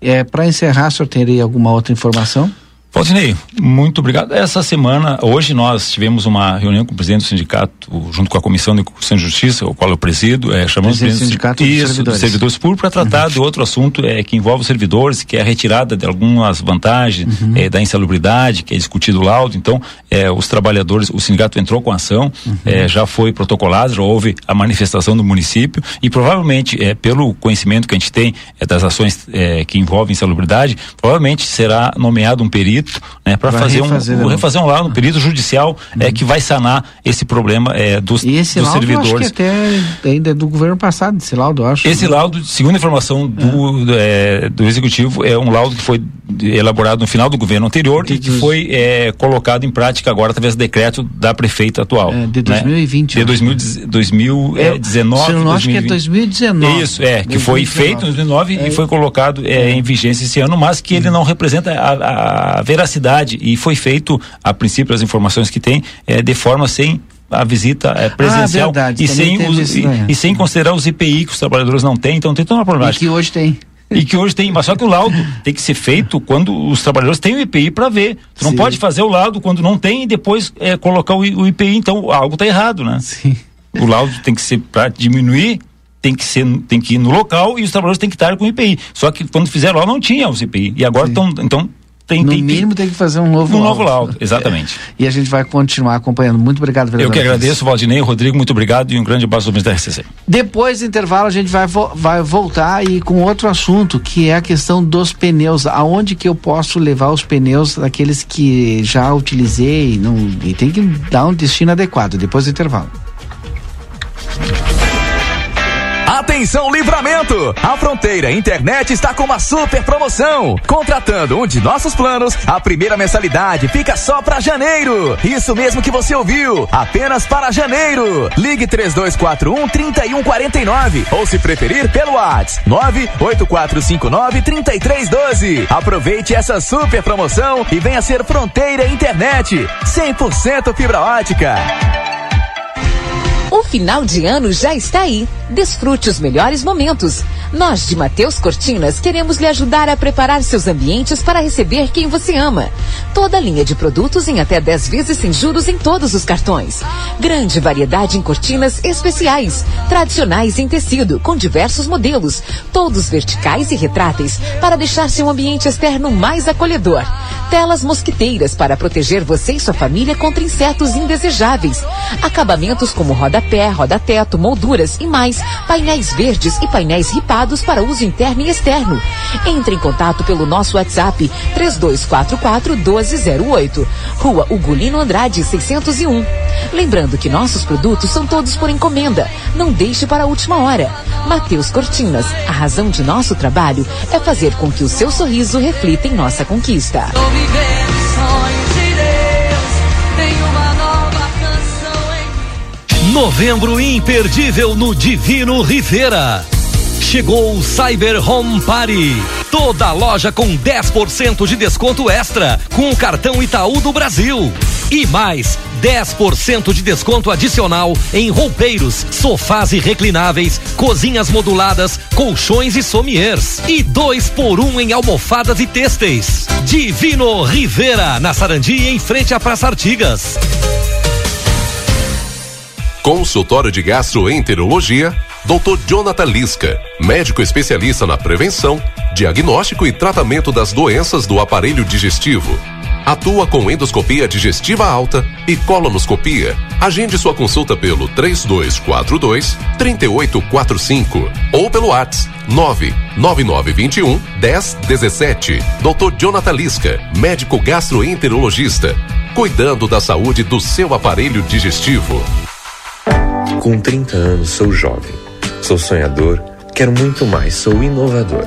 S2: é, para encerrar, o senhor teria alguma outra informação?
S28: Valdinei, muito obrigado. Essa semana, hoje nós tivemos uma reunião com o presidente do sindicato, junto com a Comissão de Constituição e Justiça, o qual eu presido, é, chamamos
S2: o sindicato
S28: isso,
S2: servidores.
S28: servidores públicos para tratar uhum. de outro assunto é, que envolve os servidores, que é a retirada de algumas vantagens uhum. é, da insalubridade, que é discutido o laudo. Então, é, os trabalhadores, o sindicato entrou com a ação, uhum. é, já foi protocolado, já houve a manifestação do município e provavelmente, é, pelo conhecimento que a gente tem é, das ações é, que envolvem insalubridade, provavelmente será nomeado um perito né, para fazer refazer, um, refazer um laudo, um perito judicial uhum. é, que vai sanar esse problema é, dos,
S2: e esse
S28: dos
S2: laudo
S28: servidores.
S2: Acho que até ainda é do governo passado, esse laudo, eu acho.
S28: Esse né? laudo, segundo a informação do, é. do executivo, é um laudo que foi elaborado no final do governo anterior de e que foi é, colocado em prática agora através do decreto da prefeita atual. É,
S2: de 2020.
S28: Né? De 2000, 2019.
S2: Eu acho que é 2019.
S28: Isso, é, que 2019. foi feito em 2009 é. e foi colocado é, em vigência esse ano, mas que ele não representa a, a veracidade e foi feito, a princípio, as informações que tem, é, de forma sem a visita é, presencial
S2: ah, verdade,
S28: e, sem os, e, e, sem considerar os IPI que os trabalhadores não têm, então tem toda uma problemática.
S2: E que hoje tem.
S28: E que hoje tem, mas só que o laudo tem que ser feito quando os trabalhadores têm o IPI para ver. Tu não Sim. pode fazer o laudo quando não tem e depois é, colocar o, o IPI, então algo está errado, né?
S2: Sim.
S28: O laudo tem que ser para diminuir tem que ser tem que ir no local e os trabalhadores têm que estar com o IPI. Só que quando fizeram lá não tinha o IPI e agora estão então tem,
S2: no
S28: tem,
S2: mínimo tem que fazer um novo
S28: um laudo. novo laudo, exatamente.
S2: É. E a gente vai continuar acompanhando. Muito obrigado,
S28: vereador. Eu que agradeço, Valdinei, Rodrigo, muito obrigado e um grande abraço do da RCC.
S2: Depois do intervalo a gente vai, vai voltar e com outro assunto, que é a questão dos pneus. Aonde que eu posso levar os pneus daqueles que já utilizei não, e tem que dar um destino adequado. Depois do intervalo.
S29: Atenção Livramento! A Fronteira Internet está com uma super promoção. Contratando um de nossos planos, a primeira mensalidade fica só para janeiro. Isso mesmo que você ouviu, apenas para janeiro. Ligue 3241 3149 ou se preferir pelo WhatsApp 98459 3312. Aproveite essa super promoção e venha ser Fronteira Internet 100% fibra ótica
S30: final de ano já está aí. Desfrute os melhores momentos. Nós de Mateus Cortinas queremos lhe ajudar a preparar seus ambientes para receber quem você ama. Toda linha de produtos em até 10 vezes sem juros em todos os cartões. Grande variedade em cortinas especiais, tradicionais em tecido, com diversos modelos, todos verticais e retráteis, para deixar seu ambiente externo mais acolhedor. Telas mosquiteiras para proteger você e sua família contra insetos indesejáveis. Acabamentos como rodapé, roda-teto, molduras e mais. Painéis verdes e painéis ripados para uso interno e externo. Entre em contato pelo nosso WhatsApp 3244 1208. Rua Ugolino Andrade 601. Lembrando que nossos produtos são todos por encomenda. Não deixe para a última hora. Mateus Cortinas, a razão de nosso trabalho é fazer com que o seu sorriso reflita em nossa conquista.
S31: Novembro imperdível no Divino Rivera. Chegou o Cyber Home Party. Toda loja com 10% de desconto extra com o cartão Itaú do Brasil. E mais 10% de desconto adicional em roupeiros, sofás e reclináveis, cozinhas moduladas, colchões e sommiers. E dois por um em almofadas e têxteis. Divino Rivera, na Sarandi, em frente à Praça Artigas.
S7: Consultório de Gastroenterologia, Dr. Jonathan Lisca, médico especialista na prevenção, diagnóstico e tratamento das doenças do aparelho digestivo. Atua com endoscopia digestiva alta e colonoscopia. Agende sua consulta pelo 3242 3845 ou pelo WhatsApp 99921 1017. Dr. Jonathan Lisca, médico gastroenterologista, cuidando da saúde do seu aparelho digestivo.
S32: Com 30 anos sou jovem, sou sonhador, quero muito mais, sou inovador.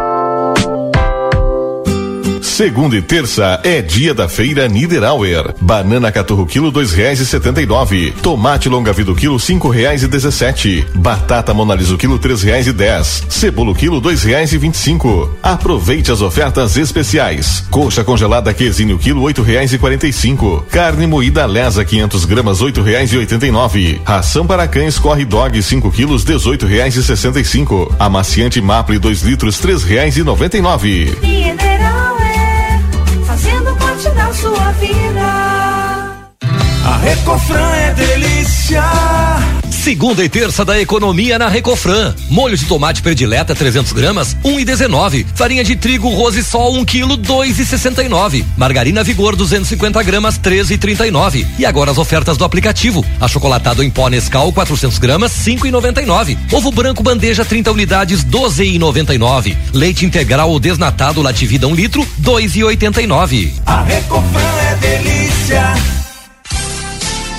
S3: Segunda e terça é dia da feira Niederauer. Banana caturro quilo dois reais e setenta e nove. Tomate longa vida quilo cinco reais e dezessete. Batata monalisa quilo três reais e dez. Cebola quilo dois reais e vinte e cinco. Aproveite as ofertas especiais. Coxa congelada quesinho quilo oito reais e quarenta e cinco. Carne moída lesa 500 gramas oito reais e oitenta e nove. Ração para cães corre dog 5 quilos dezoito reais e sessenta e cinco. Amaciante Maple 2 litros três reais e noventa e nove.
S4: Da sua vida.
S33: A Recofran é delícia.
S31: Segunda e terça da economia na Recofran. Molho de tomate predileta 300 gramas, 1,19. Farinha de trigo Rose Sol 1 quilo, 2,69. Margarina Vigor 250 gramas, 13,39. E agora as ofertas do aplicativo. Achocolatado em pó Nescau 400 gramas, 5,99. Ovo branco bandeja 30 unidades, 12,99. Leite integral ou desnatado Lativida 1 litro, 2,89.
S33: A Recofran é delícia.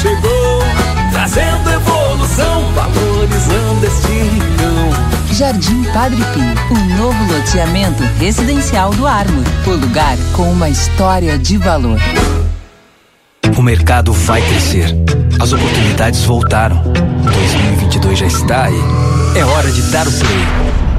S33: chegou, trazendo evolução, valorizando este rincão.
S24: Jardim Padre Pio, um novo loteamento residencial do Ármor, o lugar com uma história de valor.
S5: O mercado vai crescer. As oportunidades voltaram. 2022 já está aí. É hora de dar o play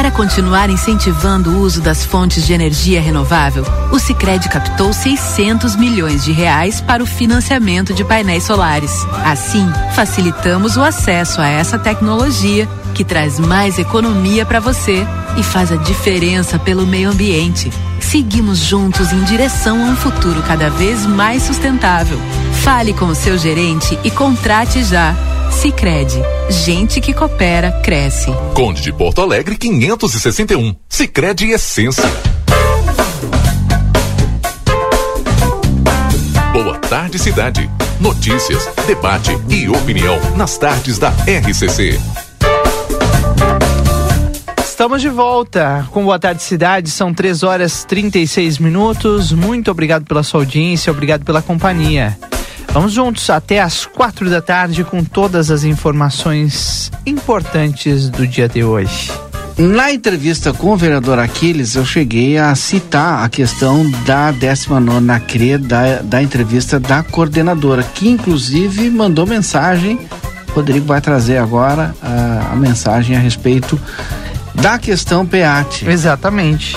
S22: Para continuar incentivando o uso das fontes de energia renovável, o Sicredi captou 600 milhões de reais para o financiamento de painéis solares. Assim, facilitamos o acesso a essa tecnologia que traz mais economia para você e faz a diferença pelo meio ambiente. Seguimos juntos em direção a um futuro cada vez mais sustentável. Fale com o seu gerente e contrate já. Sicredi, gente que coopera cresce.
S7: Conde de Porto Alegre 561. Sicredi Essência. Boa tarde cidade. Notícias, debate e opinião nas tardes da RCC.
S1: Estamos de volta com Boa Tarde Cidade, são 3 horas 36 minutos. Muito obrigado pela sua audiência, obrigado pela companhia. Vamos juntos até às quatro da tarde com todas as informações importantes do dia de hoje.
S2: Na entrevista com o vereador Aquiles, eu cheguei a citar a questão da 19 CRE, da, da entrevista da coordenadora, que inclusive mandou mensagem. Rodrigo vai trazer agora a, a mensagem a respeito da questão PEAT.
S1: Exatamente.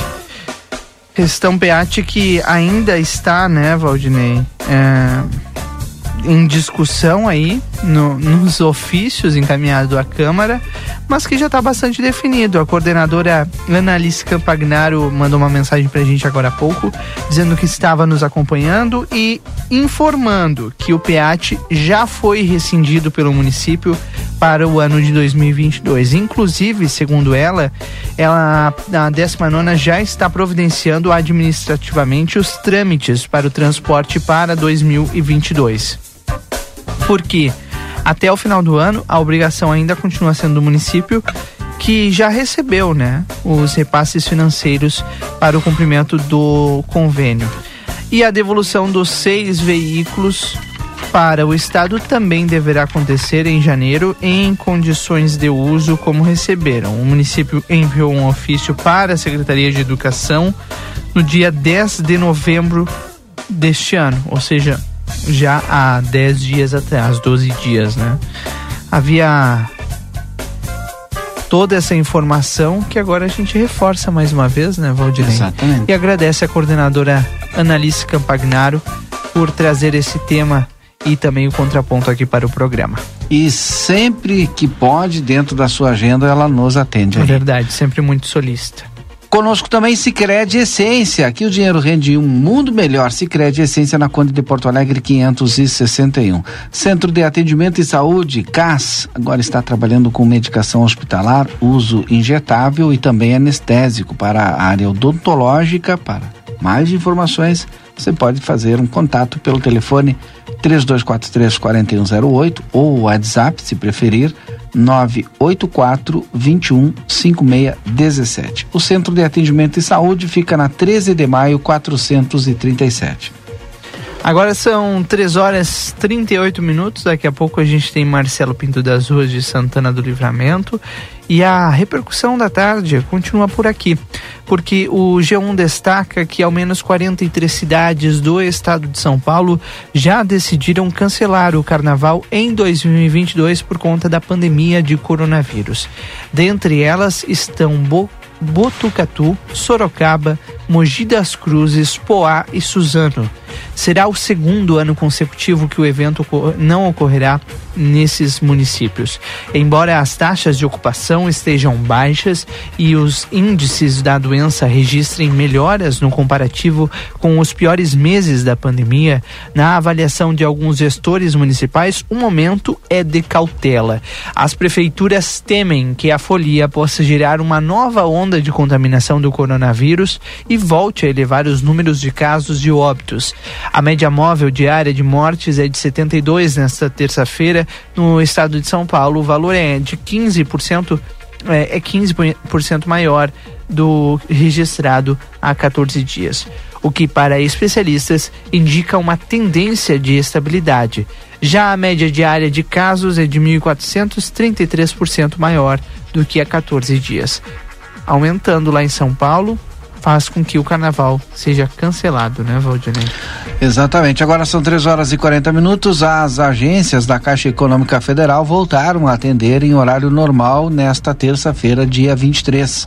S1: Questão PEAT que ainda está, né, Valdinei? É, em discussão aí no, nos ofícios encaminhados à Câmara, mas que já está bastante definido. A coordenadora Annalise Campagnaro mandou uma mensagem para a gente agora há pouco, dizendo que estava nos acompanhando e informando que o PEAT já foi rescindido pelo município para o ano de 2022. Inclusive, segundo ela, ela a 19 já está providenciando administrativamente os trâmites para o transporte para 2022. Porque até o final do ano a obrigação ainda continua sendo do município que já recebeu, né, os repasses financeiros para o cumprimento do convênio. E a devolução dos seis veículos para o Estado também deverá acontecer em janeiro em condições de uso como receberam. O município enviou um ofício para a Secretaria de Educação no dia 10 de novembro deste ano, ou seja, já há 10 dias atrás, 12 dias, né? Havia toda essa informação que agora a gente reforça mais uma vez, né, Valdinei?
S2: Exatamente.
S1: E agradece a coordenadora Annalise Campagnaro por trazer esse tema e também o contraponto aqui para o programa.
S2: E sempre que pode, dentro da sua agenda, ela nos atende.
S1: É verdade, sempre muito solista.
S2: Conosco também Sicredi Essência. Aqui o dinheiro rende um mundo melhor. Sicredi Essência na Conde de Porto Alegre 561. Centro de Atendimento e Saúde, CAS, agora está trabalhando com medicação hospitalar, uso injetável e também anestésico para a área odontológica. Para mais informações, você pode fazer um contato pelo telefone 3243 4108 ou WhatsApp, se preferir, 984 21 5617. O Centro de Atendimento e Saúde fica na 13 de maio 437.
S1: Agora são 3 horas 38 minutos. Daqui a pouco a gente tem Marcelo Pinto das Ruas de Santana do Livramento. E a repercussão da tarde continua por aqui, porque o G1 destaca que ao menos 43 cidades do estado de São Paulo já decidiram cancelar o carnaval em 2022 por conta da pandemia de coronavírus. Dentre elas estão Bo Botucatu, Sorocaba, Mogi das Cruzes, Poá e Suzano. Será o segundo ano consecutivo que o evento não ocorrerá nesses municípios. Embora as taxas de ocupação estejam baixas e os índices da doença registrem melhoras no comparativo com os piores meses da pandemia, na avaliação de alguns gestores municipais, o momento é de cautela. As prefeituras temem que a folia possa gerar uma nova onda de contaminação do coronavírus e volte a elevar os números de casos de óbitos. A média móvel diária de mortes é de 72 nesta terça-feira no estado de São Paulo. O valor é de 15%, é, é 15% maior do registrado há 14 dias, o que para especialistas indica uma tendência de estabilidade. Já a média diária de casos é de 1.433% maior do que há 14 dias. Aumentando lá em São Paulo, faz com que o carnaval seja cancelado, né, Valdinei?
S2: Exatamente. Agora são 3 horas e 40 minutos. As agências da Caixa Econômica Federal voltaram a atender em horário normal nesta terça-feira, dia 23.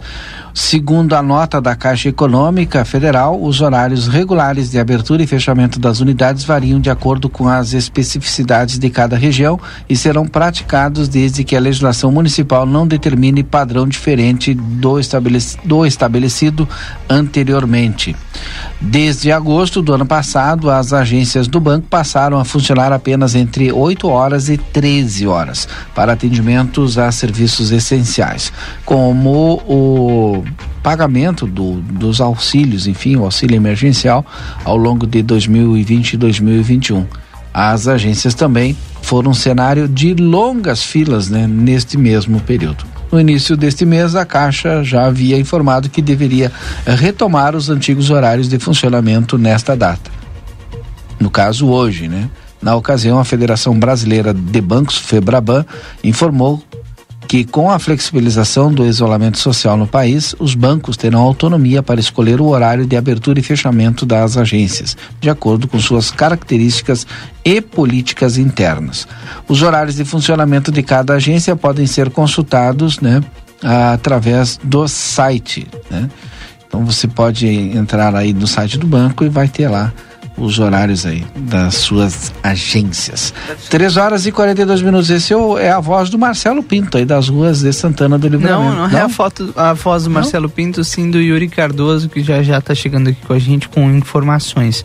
S2: Segundo a nota da Caixa Econômica Federal, os horários regulares de abertura e fechamento das unidades variam de acordo com as especificidades de cada região e serão praticados desde que a legislação municipal não determine padrão diferente do, estabelec do estabelecido anteriormente. Desde agosto do ano passado, as agências do banco passaram a funcionar apenas entre 8 horas e 13 horas para atendimentos a serviços essenciais, como o pagamento do, dos auxílios, enfim, o auxílio emergencial ao longo de 2020 e 2021. As agências também foram cenário de longas filas né, neste mesmo período. No início deste mês, a Caixa já havia informado que deveria retomar os antigos horários de funcionamento nesta data. No caso, hoje, né? Na ocasião, a Federação Brasileira de Bancos, FEBRABAN, informou que com a flexibilização do isolamento social no país, os bancos terão autonomia para escolher o horário de abertura e fechamento das agências, de acordo com suas características e políticas internas. Os horários de funcionamento de cada agência podem ser consultados, né, através do site, né? Então você pode entrar aí no site do banco e vai ter lá os horários aí das suas agências. 3 horas e 42 minutos. Esse é a voz do Marcelo Pinto aí das ruas de Santana do Livramento.
S1: Não, não, não? é a, foto, a voz do Marcelo não? Pinto, sim do Yuri Cardoso, que já já está chegando aqui com a gente com informações.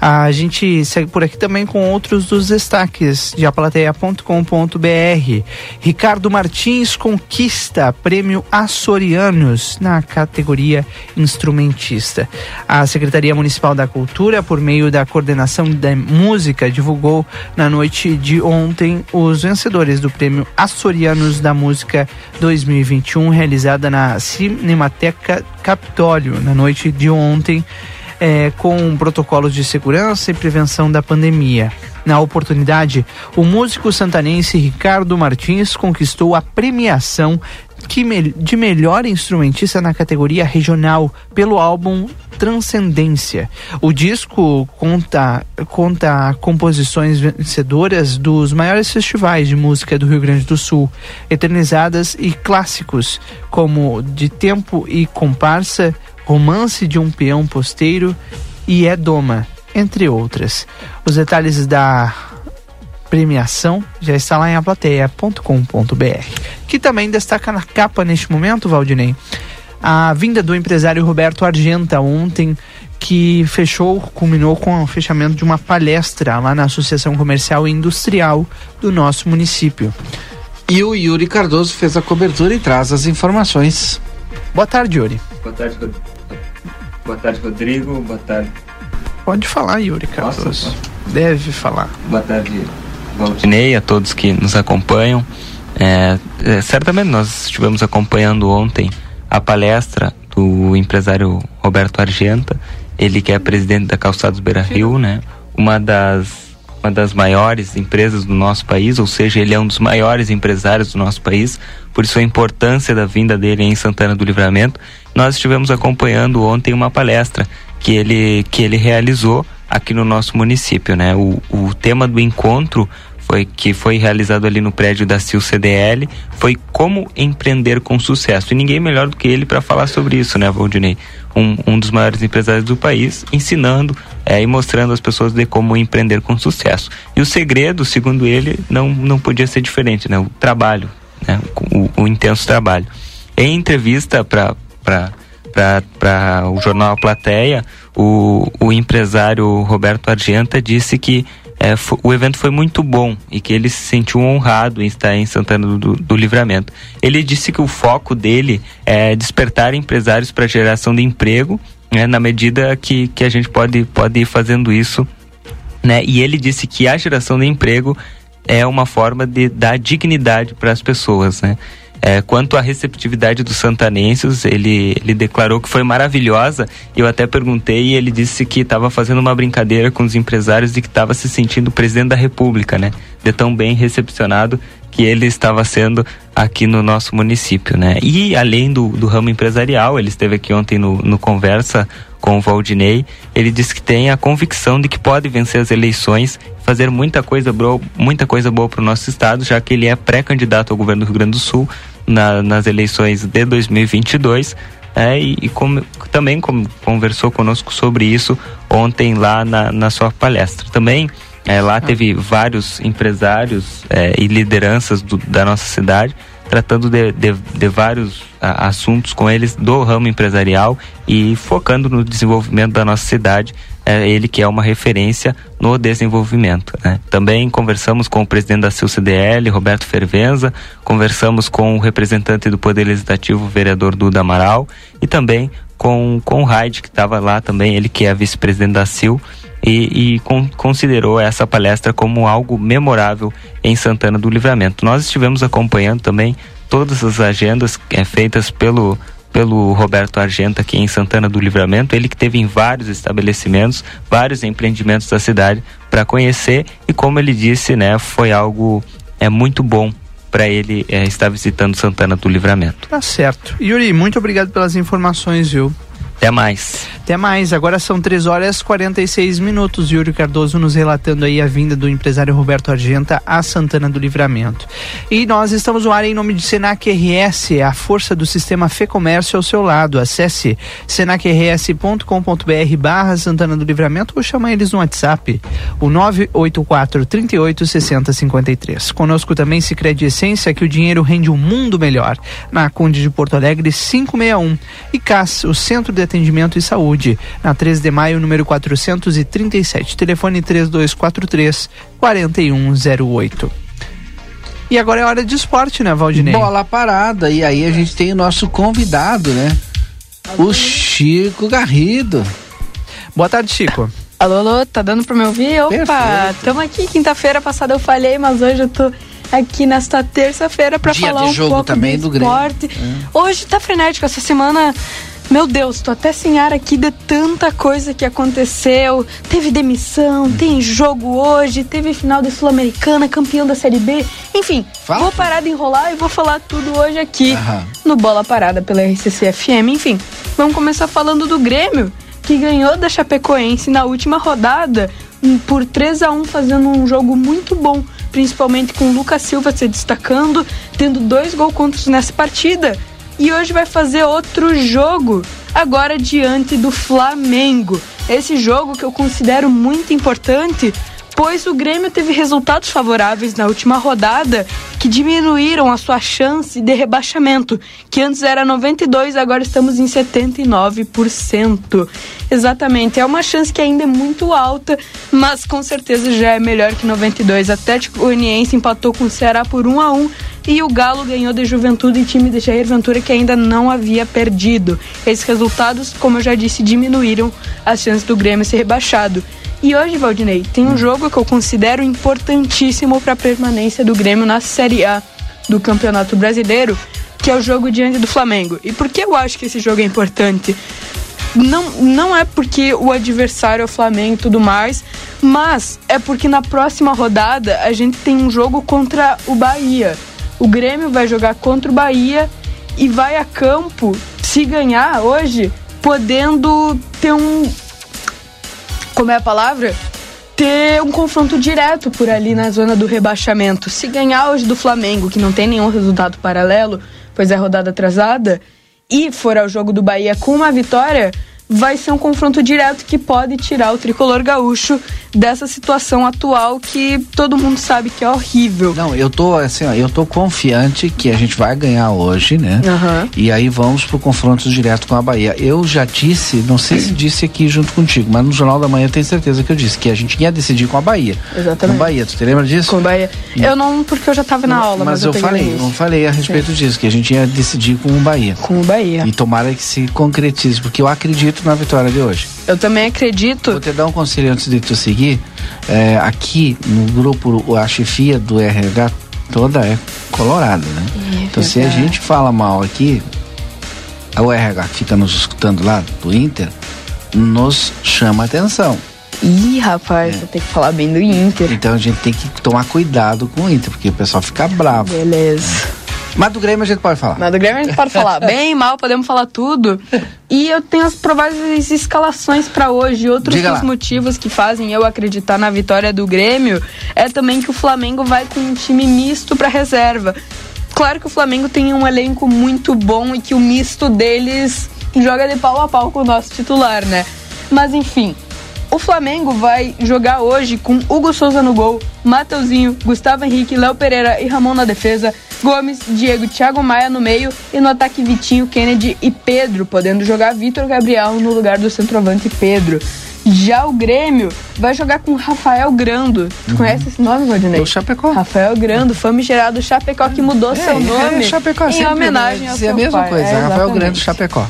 S1: A gente segue por aqui também com outros dos destaques de aplateia.com.br. Ricardo Martins conquista prêmio Açorianos na categoria instrumentista. A Secretaria Municipal da Cultura, por meio da Coordenação da Música, divulgou na noite de ontem os vencedores do Prêmio Açorianos da Música 2021, realizada na Cinemateca Capitólio, na noite de ontem, é, com protocolos de segurança e prevenção da pandemia. Na oportunidade, o músico santanense Ricardo Martins conquistou a premiação de melhor instrumentista na categoria regional pelo álbum Transcendência. O disco conta, conta composições vencedoras dos maiores festivais de música do Rio Grande do Sul, eternizadas e clássicos como De Tempo e Comparsa, Romance de um Peão Posteiro e É Doma, entre outras. Os detalhes da premiação já está lá em aplateia.com.br. Que também destaca na capa neste momento, Valdinei, a vinda do empresário Roberto Argenta ontem, que fechou, culminou com o fechamento de uma palestra lá na Associação Comercial e Industrial do nosso município.
S2: E o Yuri Cardoso fez a cobertura e traz as informações.
S1: Boa tarde, Yuri.
S34: Boa tarde, Boa tarde, Rodrigo. Boa tarde.
S1: Pode falar, Yuri Cardoso. Nossa, Deve falar.
S34: Boa tarde, Valdinei, a todos que nos acompanham. É, é, certamente nós estivemos acompanhando ontem a palestra do empresário Roberto Argenta, ele que é presidente da Calçados Beira Rio, né? uma das uma das maiores empresas do nosso país, ou seja, ele é um dos maiores empresários do nosso país, por isso a importância da vinda dele em Santana do Livramento. Nós estivemos acompanhando ontem uma palestra que ele, que ele realizou aqui no nosso município, né? O, o tema do encontro foi que foi realizado ali no prédio da CIL CDL, foi como empreender com sucesso. E ninguém melhor do que ele para falar sobre isso, né, Valdinei? Um, um dos maiores empresários do país, ensinando é, e mostrando às pessoas de como empreender com sucesso. E o segredo, segundo ele, não, não podia ser diferente, né? O trabalho, né? o, o intenso trabalho. Em entrevista para o jornal Plateia, o, o empresário Roberto Argenta disse que é, o evento foi muito bom e que ele se sentiu honrado em estar em Santana do, do Livramento. Ele disse que o foco dele é despertar empresários para geração de emprego, né, na medida que, que a gente pode, pode ir fazendo isso. Né? E ele disse que a geração de emprego é uma forma de dar dignidade para as pessoas. Né? É, quanto à receptividade dos santanenses, ele, ele declarou que foi maravilhosa. Eu até perguntei e ele disse que estava fazendo uma brincadeira com os empresários e que estava se sentindo presidente da República, né? De tão bem recepcionado que ele estava sendo aqui no nosso município, né? E além do, do ramo empresarial, ele esteve aqui ontem no, no Conversa com o Valdinei, ele disse que tem a convicção de que pode vencer as eleições, fazer muita coisa, bro, muita coisa boa para o nosso estado, já que ele é pré-candidato ao governo do Rio Grande do Sul na, nas eleições de 2022. É, e, e com, também com, conversou conosco sobre isso ontem lá na, na sua palestra. Também é, lá teve vários empresários é, e lideranças do, da nossa cidade tratando de, de, de vários a, assuntos com eles do ramo empresarial e focando no desenvolvimento da nossa cidade. É ele que é uma referência no desenvolvimento. Né? Também conversamos com o presidente da CIL-CDL, Roberto Fervenza, conversamos com o representante do Poder Legislativo, o vereador Duda Amaral, e também com, com o Raid, que estava lá também, ele que é vice-presidente da CIL, e, e con considerou essa palestra como algo memorável em Santana do Livramento. Nós estivemos acompanhando também todas as agendas é, feitas pelo pelo Roberto Argenta aqui em Santana do Livramento, ele que teve em vários estabelecimentos, vários empreendimentos da cidade para conhecer e como ele disse, né, foi algo é muito bom para ele é, estar visitando Santana do Livramento.
S25: Tá certo. Yuri, muito obrigado pelas informações, viu?
S34: Até mais.
S25: Até mais. Agora são 3 horas e 46 minutos. Yuri Cardoso nos relatando aí a vinda do empresário Roberto Argenta a Santana do Livramento. E nós estamos no ar em nome de Senac RS, a força do sistema Fê Comércio ao seu lado. Acesse senacrs.com.br barra Santana do Livramento ou chama eles no WhatsApp, o 984 38 60 53. Conosco também se crede Essência, que o dinheiro rende um mundo melhor. Na Conde de Porto Alegre 561. E CAS, o Centro de Atendimento e Saúde na 3 de maio, número 437. Telefone 3243 4108. E agora é hora de esporte, né, Valdinei?
S2: Bola parada. E aí a gente tem o nosso convidado, né? O Chico Garrido.
S25: Boa tarde, Chico.
S35: Alô, alô, tá dando pra me ouvir? Opa, estamos aqui. Quinta-feira passada eu falhei, mas hoje eu tô aqui nesta terça-feira para falar um pouco
S2: também do
S35: esporte.
S2: Grêmio.
S35: É. Hoje tá frenético essa semana. Meu Deus, tô até sem ar aqui de tanta coisa que aconteceu. Teve demissão, tem jogo hoje, teve final da Sul-Americana, campeão da Série B. Enfim, Fala. vou parar de enrolar e vou falar tudo hoje aqui Aham. no Bola Parada pela RCC FM. Enfim, vamos começar falando do Grêmio, que ganhou da Chapecoense na última rodada por 3 a 1 fazendo um jogo muito bom, principalmente com o Lucas Silva se destacando, tendo dois gols contra nessa partida e hoje vai fazer outro jogo, agora diante do Flamengo. Esse jogo que eu considero muito importante, pois o Grêmio teve resultados favoráveis na última rodada que diminuíram a sua chance de rebaixamento, que antes era 92, agora estamos em 79%. Exatamente, é uma chance que ainda é muito alta, mas com certeza já é melhor que 92. Atlético Goianiense empatou com o Ceará por 1 a 1 e o Galo ganhou de Juventude em time de Jair Ventura que ainda não havia perdido. Esses resultados, como eu já disse, diminuíram as chances do Grêmio ser rebaixado. E hoje, Valdinei, tem um jogo que eu considero importantíssimo para a permanência do Grêmio na Série A do Campeonato Brasileiro, que é o jogo diante do Flamengo. E por que eu acho que esse jogo é importante? não, não é porque o adversário é o Flamengo e tudo mais, mas é porque na próxima rodada a gente tem um jogo contra o Bahia. O Grêmio vai jogar contra o Bahia e vai a campo, se ganhar hoje, podendo ter um. Como é a palavra? Ter um confronto direto por ali na zona do rebaixamento. Se ganhar hoje do Flamengo, que não tem nenhum resultado paralelo, pois é rodada atrasada, e for ao jogo do Bahia com uma vitória, vai ser um confronto direto que pode tirar o tricolor gaúcho dessa situação atual que todo mundo sabe que é horrível.
S2: Não, eu tô assim, ó, eu tô confiante que a gente vai ganhar hoje, né?
S35: Uhum.
S2: E aí vamos pro confronto direto com a Bahia. Eu já disse, não sei se disse aqui junto contigo, mas no Jornal da Manhã eu tenho certeza que eu disse que a gente ia decidir com a Bahia.
S35: Exatamente.
S2: Com a Bahia, tu te lembra disso?
S35: Com a Bahia. Eu não, porque eu já tava na aula, mas,
S2: mas eu,
S35: peguei
S2: falei,
S35: isso.
S2: eu falei a respeito disso, que a gente ia decidir com o Bahia.
S35: Com o Bahia.
S2: E tomara que se concretize, porque eu acredito na vitória de hoje.
S35: Eu também acredito.
S2: Vou te dar um conselho antes de tu seguir. É, aqui no grupo, a chefia do RH toda é colorada, né? então se a gente fala mal aqui, o RH que fica nos escutando lá do Inter, nos chama atenção.
S35: Ih, rapaz, vou ter que falar bem do Inter.
S2: Então a gente tem que tomar cuidado com o Inter, porque o pessoal fica bravo.
S35: Beleza.
S2: Mas do Grêmio a gente pode falar.
S35: Mas do Grêmio a gente pode falar bem, mal, podemos falar tudo. E eu tenho as prováveis escalações pra hoje. Outros dos motivos que fazem eu acreditar na vitória do Grêmio é também que o Flamengo vai com um time misto pra reserva. Claro que o Flamengo tem um elenco muito bom e que o misto deles joga de pau a pau com o nosso titular, né? Mas enfim, o Flamengo vai jogar hoje com Hugo Souza no gol, Mateuzinho, Gustavo Henrique, Léo Pereira e Ramon na defesa, Gomes, Diego, Thiago Maia no meio e no ataque Vitinho, Kennedy e Pedro, podendo jogar Vitor Gabriel no lugar do centroavante Pedro. Já o Grêmio vai jogar com Rafael Grando. Tu conhece esse nome, Valdinei?
S2: O Chapecó.
S35: Rafael Grando, famigerado Chapecó, que mudou seu nome
S2: É, Chapecó
S35: em homenagem ao seu
S2: a mesma
S35: pai.
S2: coisa,
S35: É,
S2: Rafael. Grande Chapecó.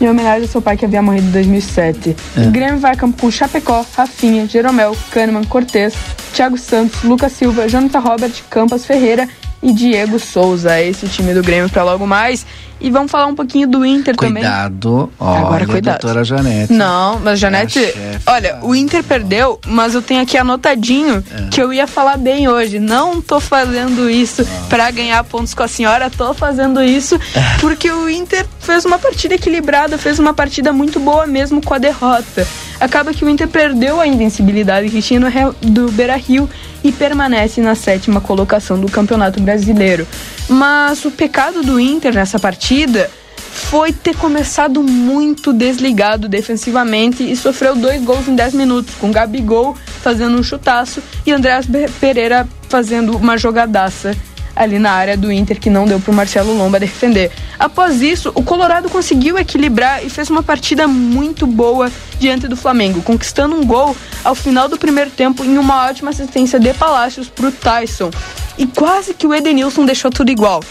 S35: Em homenagem ao seu pai que havia morrido em 2007.
S2: É.
S35: O Grêmio vai a campo com Chapecó, Rafinha, Jeromel, Kahneman, Cortez, Thiago Santos, Lucas Silva, Jonathan Robert, Campas Ferreira e Diego Souza. Esse time do Grêmio para logo mais. E vamos falar um pouquinho do Inter também.
S2: Cuidado, olha,
S35: Agora cuidado.
S2: doutora Janete.
S35: Não, mas Janete,
S2: É a chefe.
S35: olha, o Inter perdeu, mas eu tenho aqui anotadinho
S2: É.
S35: que eu ia falar bem hoje. Não tô fazendo isso
S2: Ah.
S35: pra ganhar pontos com a senhora, tô fazendo isso
S2: É.
S35: porque o Inter fez uma partida equilibrada, fez uma partida muito boa mesmo com a derrota. Acaba que o Inter perdeu a invencibilidade que tinha no do Beira-Rio e permanece na sétima colocação do Campeonato Brasileiro. Mas o pecado do Inter nessa partida foi ter começado muito desligado defensivamente e sofreu dois gols em 10 minutos, com Gabigol fazendo um chutaço e Andreas Pereira fazendo uma jogadaça ali na área do Inter que não deu pro Marcelo Lomba defender. Após isso, o Colorado conseguiu equilibrar e fez uma partida muito boa diante do Flamengo, conquistando um gol ao final do primeiro tempo em uma ótima assistência de Palácios pro Tyson. E quase que o Edenilson deixou tudo igual.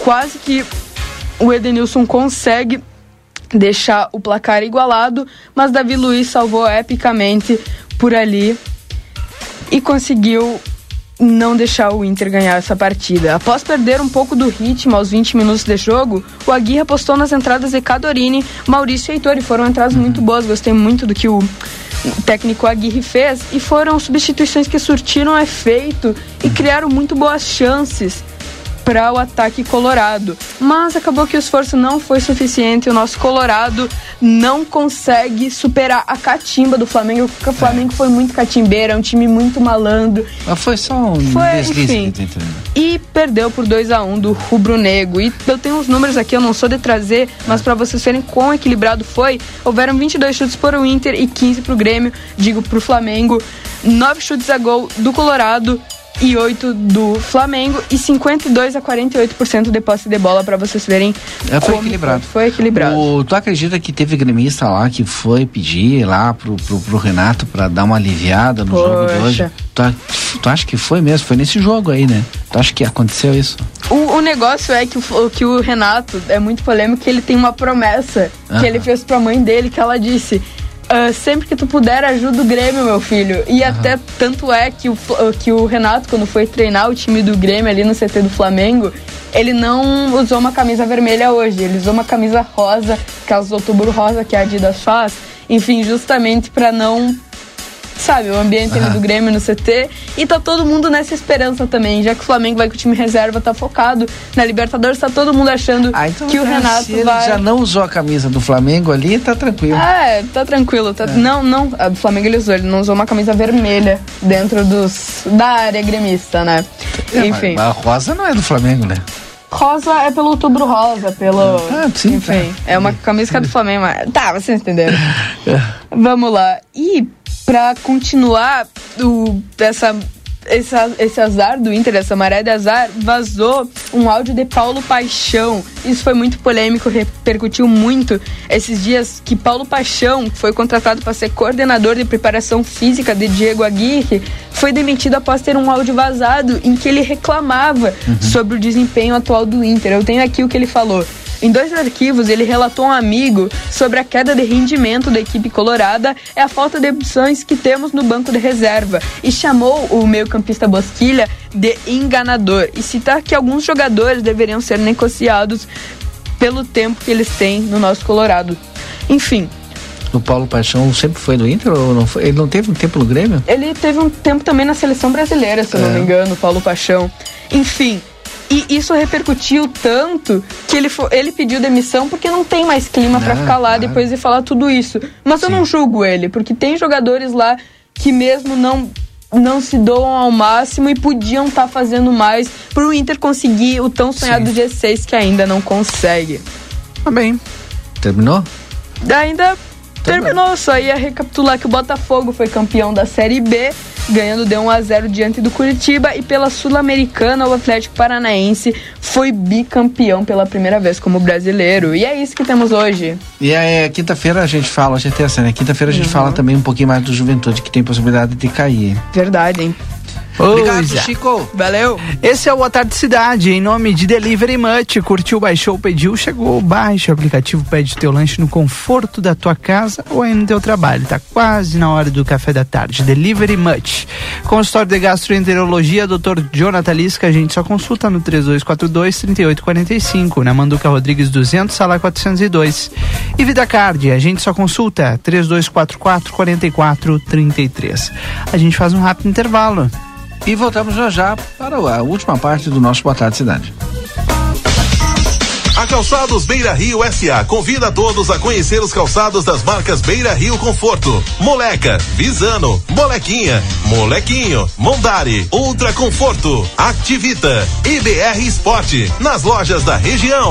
S35: Quase que o Edenilson consegue deixar o placar igualado, mas Davi Luiz salvou epicamente por ali e conseguiu não deixar o Inter ganhar essa partida. Após perder um pouco do ritmo aos 20 minutos de jogo, o Aguirre apostou nas entradas de Cadorini, Maurício e Heitor, e foram entradas muito boas. Gostei muito do que o técnico Aguirre fez e foram substituições que surtiram efeito e criaram muito boas chances para o ataque colorado. Mas acabou que o esforço não foi suficiente. O nosso Colorado não consegue superar a catimba do Flamengo, porque o Flamengo foi muito catimbeiro, é um time muito malandro.
S2: Mas foi só um
S35: Foi,
S2: deslize
S35: enfim.
S2: que tá.
S35: E perdeu por 2 a 1 do Rubro Negro. E eu tenho uns números aqui, eu não sou de trazer, mas para vocês verem quão equilibrado foi, houveram 22 chutes para o Inter e 15 para o Grêmio, digo para o Flamengo, 9 chutes a gol do Colorado e 8 do Flamengo e 52 a 48% de posse de bola para vocês verem.
S2: É, foi
S35: como
S2: equilibrado.
S35: Foi equilibrado.
S2: O- tu acredita que teve gremista lá que foi pedir lá pro, pro, pro Renato pra dar uma aliviada no jogo de hoje?
S35: Poxa.
S2: Tu, a- tu acha que foi mesmo? Foi nesse jogo aí, né? Tu acha que aconteceu isso?
S35: O, o negócio é que o, que o Renato é muito polêmico que ele tem uma promessa que ele fez pra mãe dele que ela disse Uh, sempre que tu puder, ajuda o Grêmio, meu filho. E uhum. até tanto é que o, que o Renato, quando foi treinar o time do Grêmio ali no CT do Flamengo, ele não usou uma camisa vermelha hoje, ele usou uma camisa rosa, aquelas outubro rosa que a Adidas faz. Enfim, justamente para não sabe, o ambiente uhum. do Grêmio no CT. E tá todo mundo nessa esperança também, já que o Flamengo vai com o time reserva, tá focado na Libertadores, tá todo mundo achando ah, então, que o Renato se vai.
S2: Ele já não usou a camisa do Flamengo ali, tá tranquilo.
S35: É, tá tranquilo. Tá... É. Não, não, a do Flamengo ele usou, ele não usou uma camisa vermelha dentro dos da área gremista, né?
S2: É, Enfim. Mas a rosa não é do Flamengo, né?
S35: Rosa é pelo outubro rosa, pelo. Ah, sim, Enfim, tá. é uma camisa que é do Flamengo, mas. Tá, vocês entenderam. É. Vamos lá. E para continuar o, essa esse, esse azar do Inter, essa maré de azar, vazou um áudio de Paulo Paixão. Isso foi muito polêmico, repercutiu muito esses dias que Paulo Paixão, foi contratado para ser coordenador de preparação física de Diego Aguirre, foi demitido após ter um áudio vazado em que ele reclamava uhum. sobre o desempenho atual do Inter. Eu tenho aqui o que ele falou. Em dois arquivos, ele relatou a um amigo sobre a queda de rendimento da equipe colorada e a falta de opções que temos no banco de reserva e chamou o meio-campista Bosquilha de enganador e citar que alguns jogadores deveriam ser negociados pelo tempo que eles têm no nosso Colorado. Enfim,
S2: o Paulo Paixão sempre foi do Inter ou não foi? Ele não teve um tempo no Grêmio?
S35: Ele teve um tempo também na seleção brasileira, se é. eu não é. me engano, Paulo Paixão. Enfim, e isso repercutiu tanto que ele, ele pediu demissão porque não tem mais clima para ficar lá depois de falar tudo isso. Mas Sim. eu não julgo ele, porque tem jogadores lá que mesmo não não se doam ao máximo e podiam estar tá fazendo mais para o Inter conseguir o tão sonhado Sim. G6 que ainda não consegue.
S2: Tá bem. Terminou?
S35: Ainda terminou. Só ia recapitular que o Botafogo foi campeão da Série B ganhando de 1 a 0 diante do Curitiba e pela Sul-Americana o Atlético Paranaense foi bicampeão pela primeira vez como brasileiro. E é isso que temos hoje.
S2: E é, quinta-feira a gente fala, a gente tem essa, né? Quinta-feira a gente uhum. fala também um pouquinho mais do Juventude que tem possibilidade de cair.
S35: Verdade, hein?
S1: Obrigado, Chico. Valeu. Esse é o Boa Tarde Cidade, em nome de Delivery Much. Curtiu, baixou, pediu, chegou. Baixa o aplicativo, pede teu lanche no conforto da tua casa ou aí no teu trabalho. Tá quase na hora do café da tarde. Delivery Much. Consultório de Gastroenterologia, Dr. Jonathan Lisca, a gente só consulta no 3242-3845, na Manduca Rodrigues 200, sala 402. E Vida Card, a gente só consulta 3244-4433. A gente faz um rápido intervalo.
S2: E voltamos já já para a última parte do nosso Boa Tarde Cidade.
S13: A Calçados Beira Rio SA convida todos a conhecer os calçados das marcas Beira Rio Conforto, Moleca, Visano, Molequinha, Molequinho, Mondari, Ultra Conforto, Activita, IBR Esporte, nas lojas da região.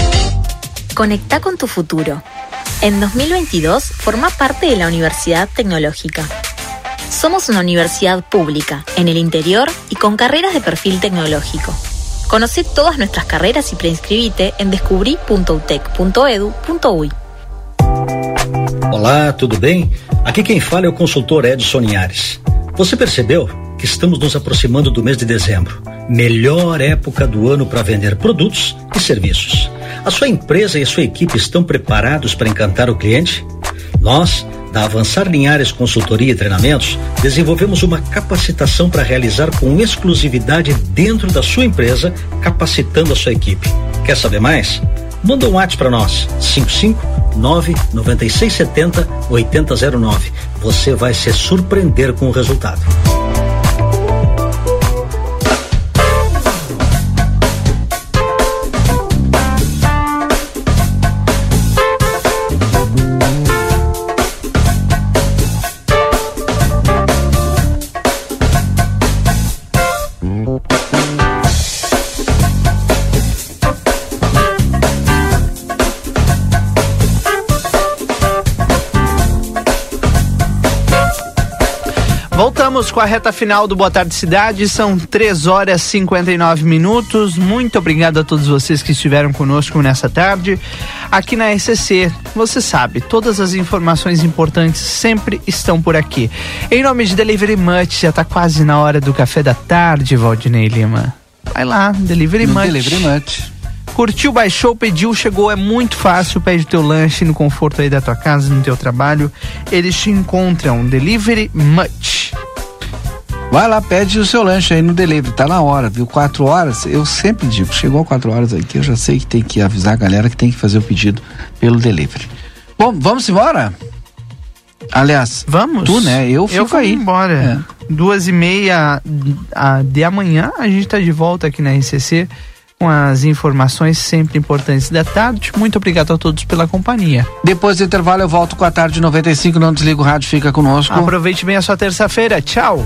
S12: Conecta con tu futuro. En 2022 forma parte de la Universidad Tecnológica. Somos una universidad pública, en el interior y con carreras de perfil tecnológico. Conoce todas nuestras carreras y preinscribite en descobri.utec.edu.uy.
S36: Olá, tudo bem? Aqui quem fala é o consultor Edson Linhares. Você percebeu que estamos nos aproximando do mês de dezembro, melhor época do ano para vender produtos e serviços. A sua empresa e a sua equipe estão preparados para encantar o cliente? Nós Da Avançar Linhares Consultoria e Treinamentos, desenvolvemos uma capacitação para realizar com exclusividade dentro da sua empresa, capacitando a sua equipe. Quer saber mais? Manda um WhatsApp para nós, 559 9670 8009. Você vai se surpreender com o resultado.
S1: Voltamos com a reta final do Boa Tarde Cidade. São 3 horas e 59 minutos. Muito obrigado a todos vocês que estiveram conosco nessa tarde. Aqui na SCC, você sabe, todas as informações importantes sempre estão por aqui. Em nome de Delivery Much, já está quase na hora do café da tarde, Valdinei Lima. Vai lá, Delivery
S2: No
S1: Much.
S2: Delivery Much.
S1: Curtiu, baixou, pediu, chegou, é muito fácil. Pede teu lanche no conforto aí da tua casa, no teu trabalho. Eles te encontram. Delivery Much.
S2: Vai lá, pede o seu lanche aí no delivery, tá na hora, viu? Quatro horas, eu sempre digo, chegou quatro horas aqui, eu já sei que tem que avisar a galera que tem que fazer o pedido pelo delivery. Bom, vamos embora? Aliás,
S1: vamos.
S2: Tu, né? Eu fico
S1: Eu vou
S2: aí.
S1: embora. Duas e meia de amanhã, a gente tá de volta aqui na RCC com as informações sempre importantes da tarde. Muito obrigado a todos pela companhia.
S2: Depois do intervalo eu volto com a tarde 95, não desliga o rádio, fica conosco.
S1: Aproveite bem a sua terça-feira. Tchau.